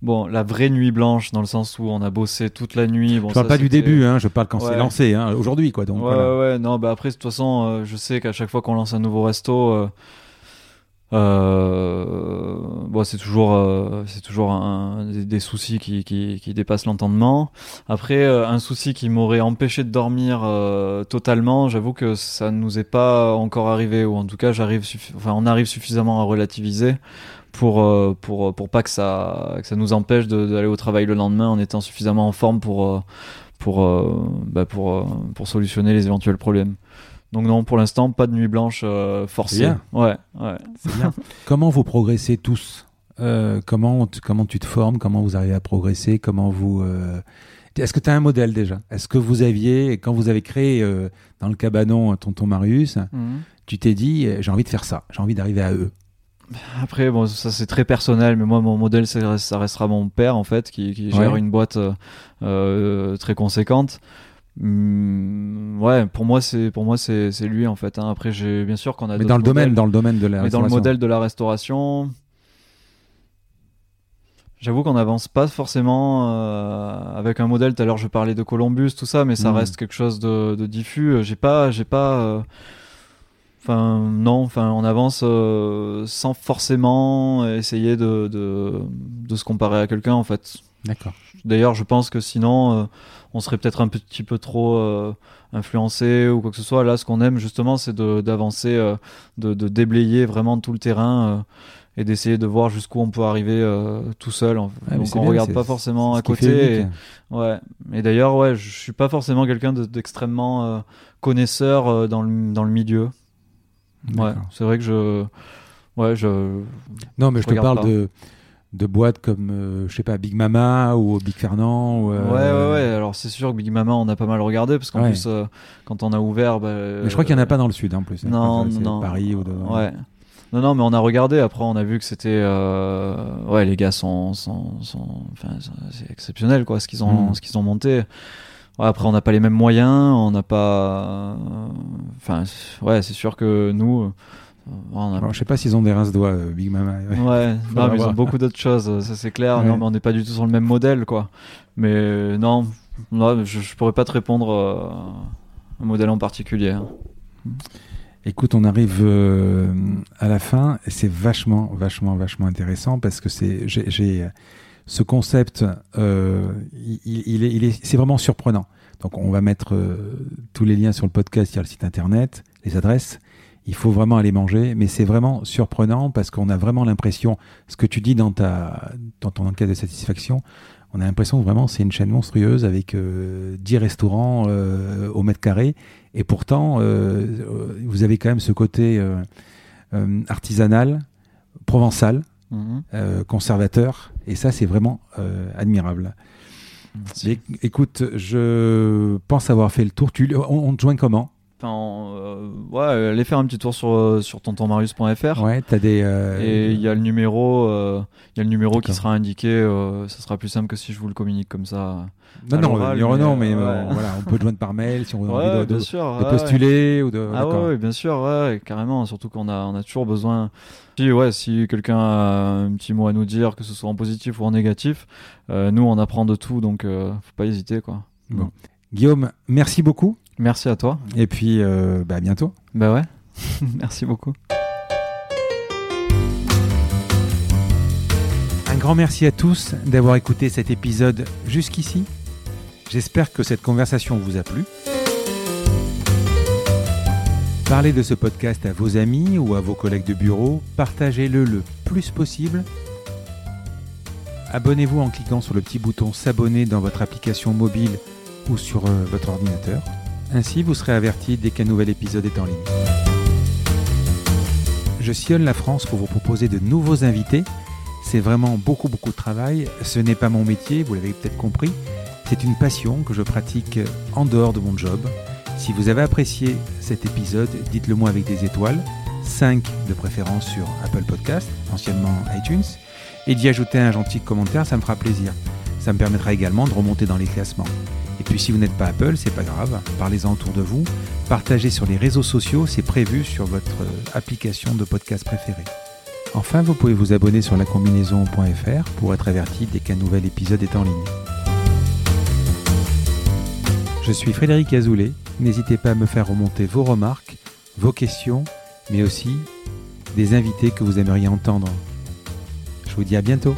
Bon, la vraie nuit blanche, dans le sens où on a bossé toute la nuit. Bon, je parle pas du début, hein, je parle quand c'est lancé, hein, aujourd'hui, quoi. Donc, ouais, ouais, non, bah après, de toute façon, euh, je sais qu'à chaque fois qu'on lance un nouveau resto, euh, euh, bon, c'est toujours, euh, c'est toujours un, des, soucis qui, qui, qui dépassent l'entendement. Après, un souci qui m'aurait empêché de dormir totalement, j'avoue que ça ne nous est pas encore arrivé, ou en tout cas, j'arrive, enfin, on arrive suffisamment à relativiser pour, euh, pour, pour pas que ça, que ça nous empêche d'aller au travail le lendemain en étant suffisamment en forme pour, euh, pour, bah, pour, pour solutionner les éventuels problèmes. Donc non, pour l'instant, pas de nuit blanche forcée. Bien. Ouais, ouais. C'est bien. comment vous progressez tous comment, comment tu te formes Comment vous arrivez à progresser Comment vous est-ce que tu as un modèle déjà? Est-ce que vous aviez, quand vous avez créé euh, dans le cabanon Tonton Marius, mhm. tu t'es dit, euh, j'ai envie de faire ça, j'ai envie d'arriver à eux? Après, bon, ça c'est très personnel, mais moi, mon modèle, ça restera mon père, en fait, qui, gère une boîte euh, très conséquente. Hmm, ouais, pour moi, c'est pour moi c'est lui en fait. Hein. Après, j'ai bien sûr qu'on a. Mais dans le domaine, dans le domaine de la. Mais dans le modèle de la restauration, J'avoue qu'on n'avance pas forcément euh, avec un modèle. Tout à l'heure, je parlais de Columbus, tout ça, mais ça hmm. reste quelque chose de, diffus. J'ai pas, j'ai pas. Euh, enfin, non. Enfin, on avance euh, sans forcément essayer de, de, se comparer à quelqu'un, en fait. D'accord. D'ailleurs, je pense que sinon, on serait peut-être un petit peu trop influencé ou quoi que ce soit. Là, ce qu'on aime justement, c'est d'avancer, de, de, déblayer vraiment tout le terrain et d'essayer de voir jusqu'où on peut arriver euh, tout seul. Donc on regarde pas forcément à côté. Et, ouais. Et d'ailleurs, ouais, je suis pas forcément quelqu'un d'extrêmement euh, connaisseur euh, dans, le, dans le milieu. Ouais, c'est vrai que je, ouais, je. Non, mais je, te parle de de boîtes comme je sais pas Big Mama ou Big Fernand ou, ouais ouais ouais alors c'est sûr que Big Mama on a pas mal regardé parce qu'en plus quand on a ouvert bah, mais je crois qu'il y en a pas dans le sud hein, en plus non non Paris ou de... ouais non, non, mais on a regardé. Après, on a vu que c'était. Euh... Ouais, les gars sont. sont, sont... Enfin, c'est exceptionnel, quoi, ce qu'ils ont, mm. ce qu'ils ont monté. Ouais, après, on n'a pas les mêmes moyens. On n'a pas. Enfin, ouais, c'est sûr que nous. On a... je sais pas s'ils ont des rince doigts, euh, Big Mama. Ouais, non, mais ils ont beaucoup d'autres choses, ça c'est clair. Non, mais on n'est pas du tout sur le même modèle, quoi. Mais non, non je, je pourrais pas te répondre euh, un modèle en particulier. Hein. Écoute, on arrive euh, à la fin c'est vachement, vachement, vachement intéressant parce que c'est, j'ai, ce concept, euh, il, est, il est, c'est vraiment surprenant. Donc, on va mettre euh, tous les liens sur le podcast, il y a le site internet, les adresses. Il faut vraiment aller manger, mais c'est vraiment surprenant parce qu'on a vraiment l'impression, ce que tu dis dans ta, dans ton enquête de satisfaction, on a l'impression que vraiment c'est une chaîne monstrueuse avec 10 restaurants au mètre carré et pourtant, euh, vous avez quand même ce côté euh, euh, artisanal, provençal, mhm. conservateur, et ça, c'est vraiment admirable. écoute, je pense avoir fait le tour. Tu, on, te joint comment? Enfin, ouais, allez faire un petit tour sur, sur tontonmarius.fr. Ouais, t'as des. Et il y a le numéro, il y a le numéro qui sera indiqué. ça sera plus simple que si je vous le communique comme ça. Non, non, il y aura non, mais euh, voilà, on peut joindre par mail si on a envie de, de, postuler ou de. Ah ouais, bien sûr, ouais, carrément. Surtout qu'on a, on a toujours besoin. Si, ouais, si quelqu'un a un petit mot à nous dire, que ce soit en positif ou en négatif, euh, nous on apprend de tout, donc euh, faut pas hésiter, quoi. Bon. Guillaume, merci beaucoup. Merci à toi. Et puis, bah, à bientôt. Bah ouais. merci beaucoup. Un grand merci à tous d'avoir écouté cet épisode jusqu'ici. J'espère que cette conversation vous a plu. Parlez de ce podcast à vos amis ou à vos collègues de bureau, partagez-le le plus possible. Abonnez-vous en cliquant sur le petit bouton s'abonner dans votre application mobile ou sur euh, votre ordinateur. Ainsi, vous serez averti dès qu'un nouvel épisode est en ligne. Je sillonne la France pour vous proposer de nouveaux invités. C'est vraiment beaucoup beaucoup de travail. Ce n'est pas mon métier, vous l'avez peut-être compris. C'est une passion que je pratique en dehors de mon job. Si vous avez apprécié cet épisode, dites-le moi avec des étoiles, 5 de préférence sur Apple Podcast, anciennement iTunes, et d'y ajouter un gentil commentaire, ça me fera plaisir. Ça me permettra également de remonter dans les classements. Et puis si vous n'êtes pas Apple, c'est pas grave, parlez-en autour de vous, partagez sur les réseaux sociaux, c'est prévu sur votre application de podcast préférée. Enfin, vous pouvez vous abonner sur lacombinaison.fr pour être averti dès qu'un nouvel épisode est en ligne. Je suis Frédéric Azoulay. N'hésitez pas à me faire remonter vos remarques, vos questions, mais aussi des invités que vous aimeriez entendre. Je vous dis à bientôt.